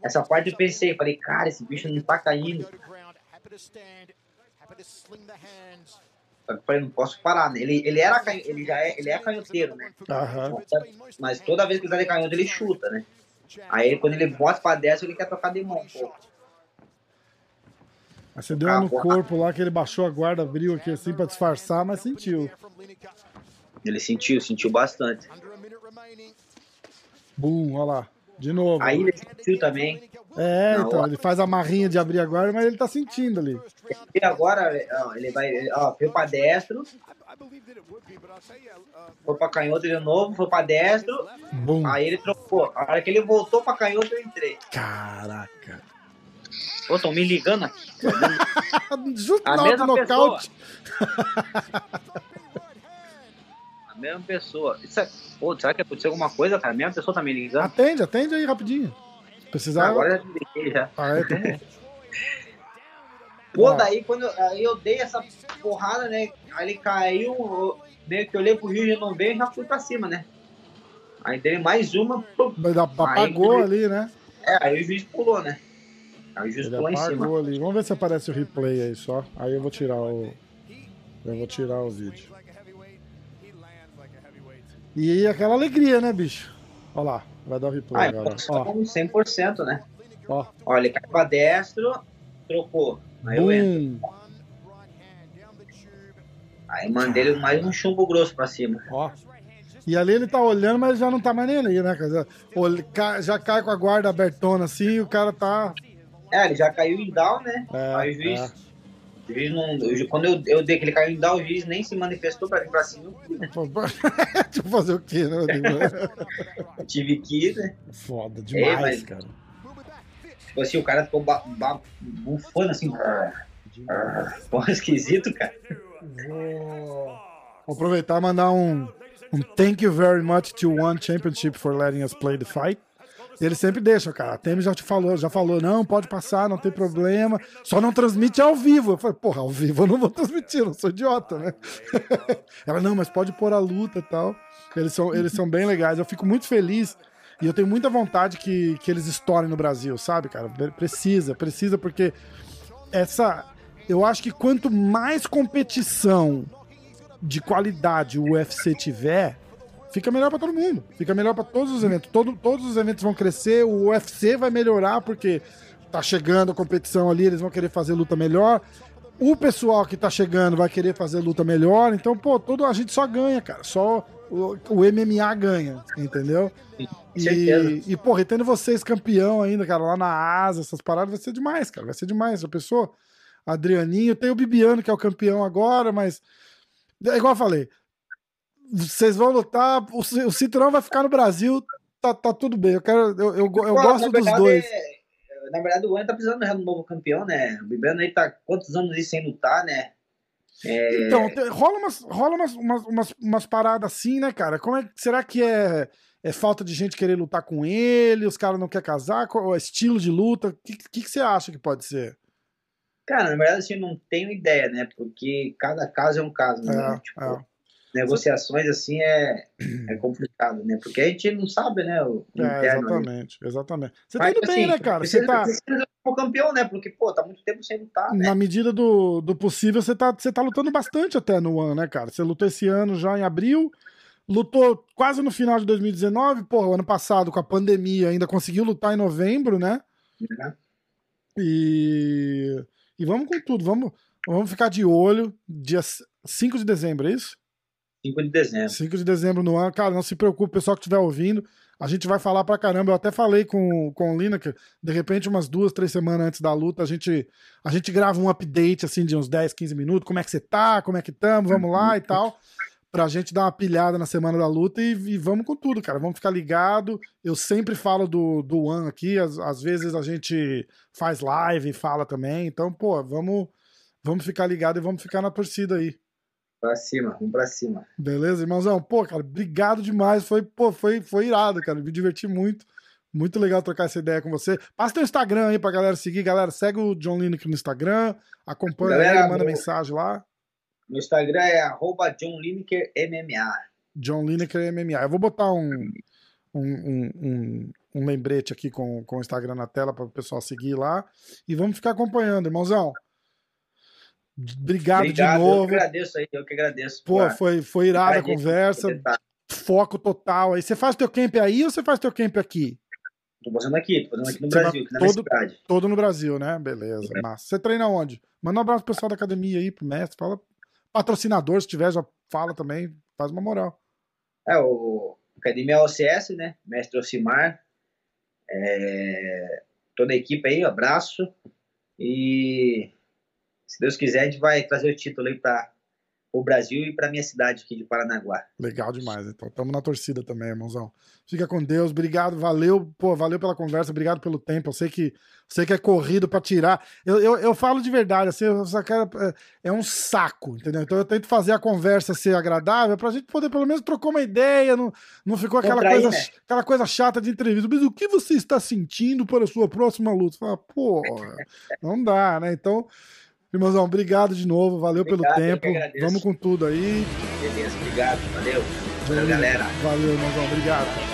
S2: Essa parte eu pensei, falei, cara, esse bicho não tá caindo. Eu falei, não posso parar, né? Ele, ele, era, canho- ele já é, ele é canhoteiro, né?
S1: Aham.
S2: Mas toda vez que ele tá de canhoto, ele chuta, né? Aí quando ele bota pra dessa, ele quer tocar de mão, pô.
S1: Aí você deu uma no corpo lá que ele baixou a guarda, abriu aqui assim pra disfarçar, mas sentiu.
S2: Ele sentiu, sentiu bastante.
S1: Bum, olha lá. De novo.
S2: Aí ele sentiu também.
S1: É, então, ele faz a marrinha de abrir a guarda, mas ele tá sentindo ali.
S2: E agora, ó, ele vai, ó, foi pra destro, foi pra canhoto de novo, foi pra destro,
S1: Bum.
S2: aí ele trocou. A hora que ele voltou pra canhoto, eu entrei.
S1: Caraca.
S2: Pô, tão me ligando aqui.
S1: Justo
S2: A mesma
S1: nocaute.
S2: mesma pessoa. Isso é, pô, será que aconteceu alguma coisa, cara? A mesma pessoa tá me ligando?
S1: Atende, atende aí rapidinho. Se precisar.
S2: Agora eu já liguei já.
S1: Ah, é, tá.
S2: Pô,
S1: Ah.
S2: daí quando eu, aí eu dei essa porrada, né? Aí ele caiu, eu meio que olhei pro Rio e não veio e já fui pra cima, né? Aí dei mais uma, pum.
S1: Mas apagou
S2: Aí-
S1: ali, né?
S2: É, aí o juiz pulou, né? Aí o juiz
S1: Ele
S2: pulou em cima.
S1: apagou ali. Vamos ver se aparece o replay aí só. Aí eu vou tirar o. Eu vou tirar o vídeo. E aquela alegria, né, bicho? Olha lá, vai dar o replay
S2: Ah,
S1: agora.
S2: então
S1: Ó,
S2: tá com 100%, né?
S1: ó.
S2: Olha, ele cai pra destro, trocou. Aí eu entro.
S1: Bum.
S2: Aí mandei ele mais um chumbo grosso pra cima.
S1: Ó. E ali ele tá olhando, mas já não tá mais nem ali, né? Ca- já cai com a guarda abertona assim e o cara tá.
S2: É, ele já caiu em down, né?
S1: É,
S2: Aí o juiz,
S1: é.
S2: Juiz não. ju- quando eu, eu dei que ele caiu em down, o juiz nem se manifestou pra vir pra cima.
S1: Tipo, fazer o quê, né?
S2: Eu tive que ir, né?
S1: Foda demais,
S2: mas-
S1: cara.
S2: Tipo assim, o cara ficou ba- ba- bufando assim. Ficou esquisito, cara.
S1: Vou vou aproveitar e mandar um, um thank you very much to One Championship for letting us play the fight. Eles sempre deixam, cara. A Temi já te falou, já falou, não, pode passar, não tem problema. Só não transmite ao vivo. Eu falei, porra, ao vivo eu não vou transmitir, não sou idiota, né? Ela, não, mas pode pôr a luta e tal. Eles são, eles são bem legais. Eu fico muito feliz e eu tenho muita vontade que, que eles estourem no Brasil, sabe, cara? Precisa, precisa, porque essa. Eu acho que quanto mais competição de qualidade o UFC tiver, fica melhor pra todo mundo. Fica melhor pra todos os eventos. Todo, todos os eventos vão crescer, o UFC vai melhorar porque tá chegando a competição ali, eles vão querer fazer luta melhor. O pessoal que tá chegando vai querer fazer luta melhor. Então, pô, todo, a gente só ganha, cara. Só o, o MMA ganha, entendeu? E, e, porra, e tendo vocês campeão ainda, cara, lá na Asa, essas paradas, vai ser demais, cara. Vai ser demais. A pessoa, Adrianinho, tem o Bibiano, que é o campeão agora, mas. É igual eu falei. Vocês vão lutar, o, ci- o cinturão vai ficar no Brasil, tá, tá tudo bem. Eu, quero, eu, eu, eu
S2: Pô,
S1: gosto dos dois.
S2: é- Na verdade, o Juan tá precisando de um novo campeão, né? O Bibiano aí tá quantos anos aí sem lutar, né? É,
S1: Então, rola, umas, rola umas, umas, umas, umas paradas assim, né, cara? Como é, será que é, é falta de gente querer lutar com ele? Os caras não querem casar? Qual é o estilo de luta? O que, que, que você acha que pode ser?
S2: Cara, na verdade, assim, eu não tenho ideia, né? Porque cada caso é um caso, né?
S1: É,
S2: tipo,
S1: é.
S2: Negociações assim é, é complicado, né? Porque a gente não sabe, né? O, o
S1: É,
S2: interno
S1: exatamente, exatamente. Você tá
S2: Mas,
S1: indo bem,
S2: assim,
S1: né, cara?
S2: Precisa,
S1: Você tá,
S2: precisa o campeão, né? Porque, pô, tá muito tempo sem lutar, né?
S1: na medida do, do possível, você tá, você tá lutando bastante até no One, né, cara? Você lutou esse ano já em abril, lutou quase no final de 2019, porra, o ano passado com a pandemia ainda conseguiu lutar em novembro, né?
S2: Né?
S1: E, e vamos com tudo, vamos, vamos ficar de olho. Dia 5 de dezembro, é isso?
S2: 5 de dezembro.
S1: 5 de dezembro no ano. Cara, não se preocupe, pessoal que estiver ouvindo. A gente vai falar pra caramba. Eu até falei com, com o Lineker, de repente, umas duas, três semanas antes da luta, a gente, a gente grava um update assim de uns 10, 15 minutos. Como é que você tá? Como é que estamos? Vamos lá e tal. Pra gente dar uma pilhada na semana da luta e, e vamos com tudo, cara. Vamos ficar ligado. Eu sempre falo do, do One aqui. Às, às vezes a gente faz live e fala também. Então, pô, vamos, vamos ficar ligado e vamos ficar na torcida aí.
S2: Pra cima, vamos pra cima.
S1: Beleza, irmãozão? Pô, cara, obrigado demais. Foi, pô, foi, foi irado, cara. Me diverti muito. Muito legal trocar essa ideia com você. Passa teu Instagram aí pra galera seguir. Galera, segue o John Lineker no Instagram. Acompanha
S2: Galera,
S1: ele, manda
S2: meu-
S1: mensagem lá.
S2: Meu Instagram é arroba John Lineker MMA.
S1: John Lineker MMA. Eu vou botar um, um, um, um, um lembrete aqui com, com o Instagram na tela para o pessoal seguir lá. E vamos ficar acompanhando, irmãozão. Obrigado,
S2: Obrigado,
S1: de
S2: eu
S1: novo.
S2: que agradeço aí, eu que agradeço.
S1: Pô, foi, foi irada a conversa.
S2: tentar.
S1: Foco total aí. Você faz teu camp aí ou você faz teu camp aqui?
S2: Tô fazendo aqui, tô fazendo aqui no
S1: Você
S2: Brasil, aqui na
S1: todo-
S2: cidade.
S1: Todo no Brasil, né? Beleza, massa. Você treina onde? Manda um abraço pro pessoal da academia aí, pro mestre. Fala. Patrocinador, se tiver, já fala também. Faz uma moral.
S2: É, o Academia OCS, né? Mestre Ocimar. É, toda a equipe aí, um abraço. E se Deus quiser, a gente vai trazer o título aí para o Brasil e para minha cidade aqui de Paranaguá.
S1: Legal demais, então. Tamo na torcida também, irmãozão. Fica com Deus, obrigado, valeu, pô, valeu pela conversa, obrigado pelo tempo. Eu sei que, sei que é corrido pra tirar. Eu, eu, eu falo de verdade, assim, quero, é, é um saco, entendeu? Então eu tento fazer a conversa ser agradável pra gente poder pelo menos trocar uma ideia, não, não ficou aquela
S2: Contrair,
S1: coisa,
S2: né?
S1: aquela coisa chata de entrevista. Mas o que você está sentindo para a sua próxima luta? Fala, pô, não dá, né? Então, irmãozão, obrigado de novo, valeu
S2: Obrigado,
S1: pelo tempo. Vamos com tudo aí.
S2: Beleza, obrigado, valeu. Valeu, galera.
S1: Valeu, irmãozão, obrigado.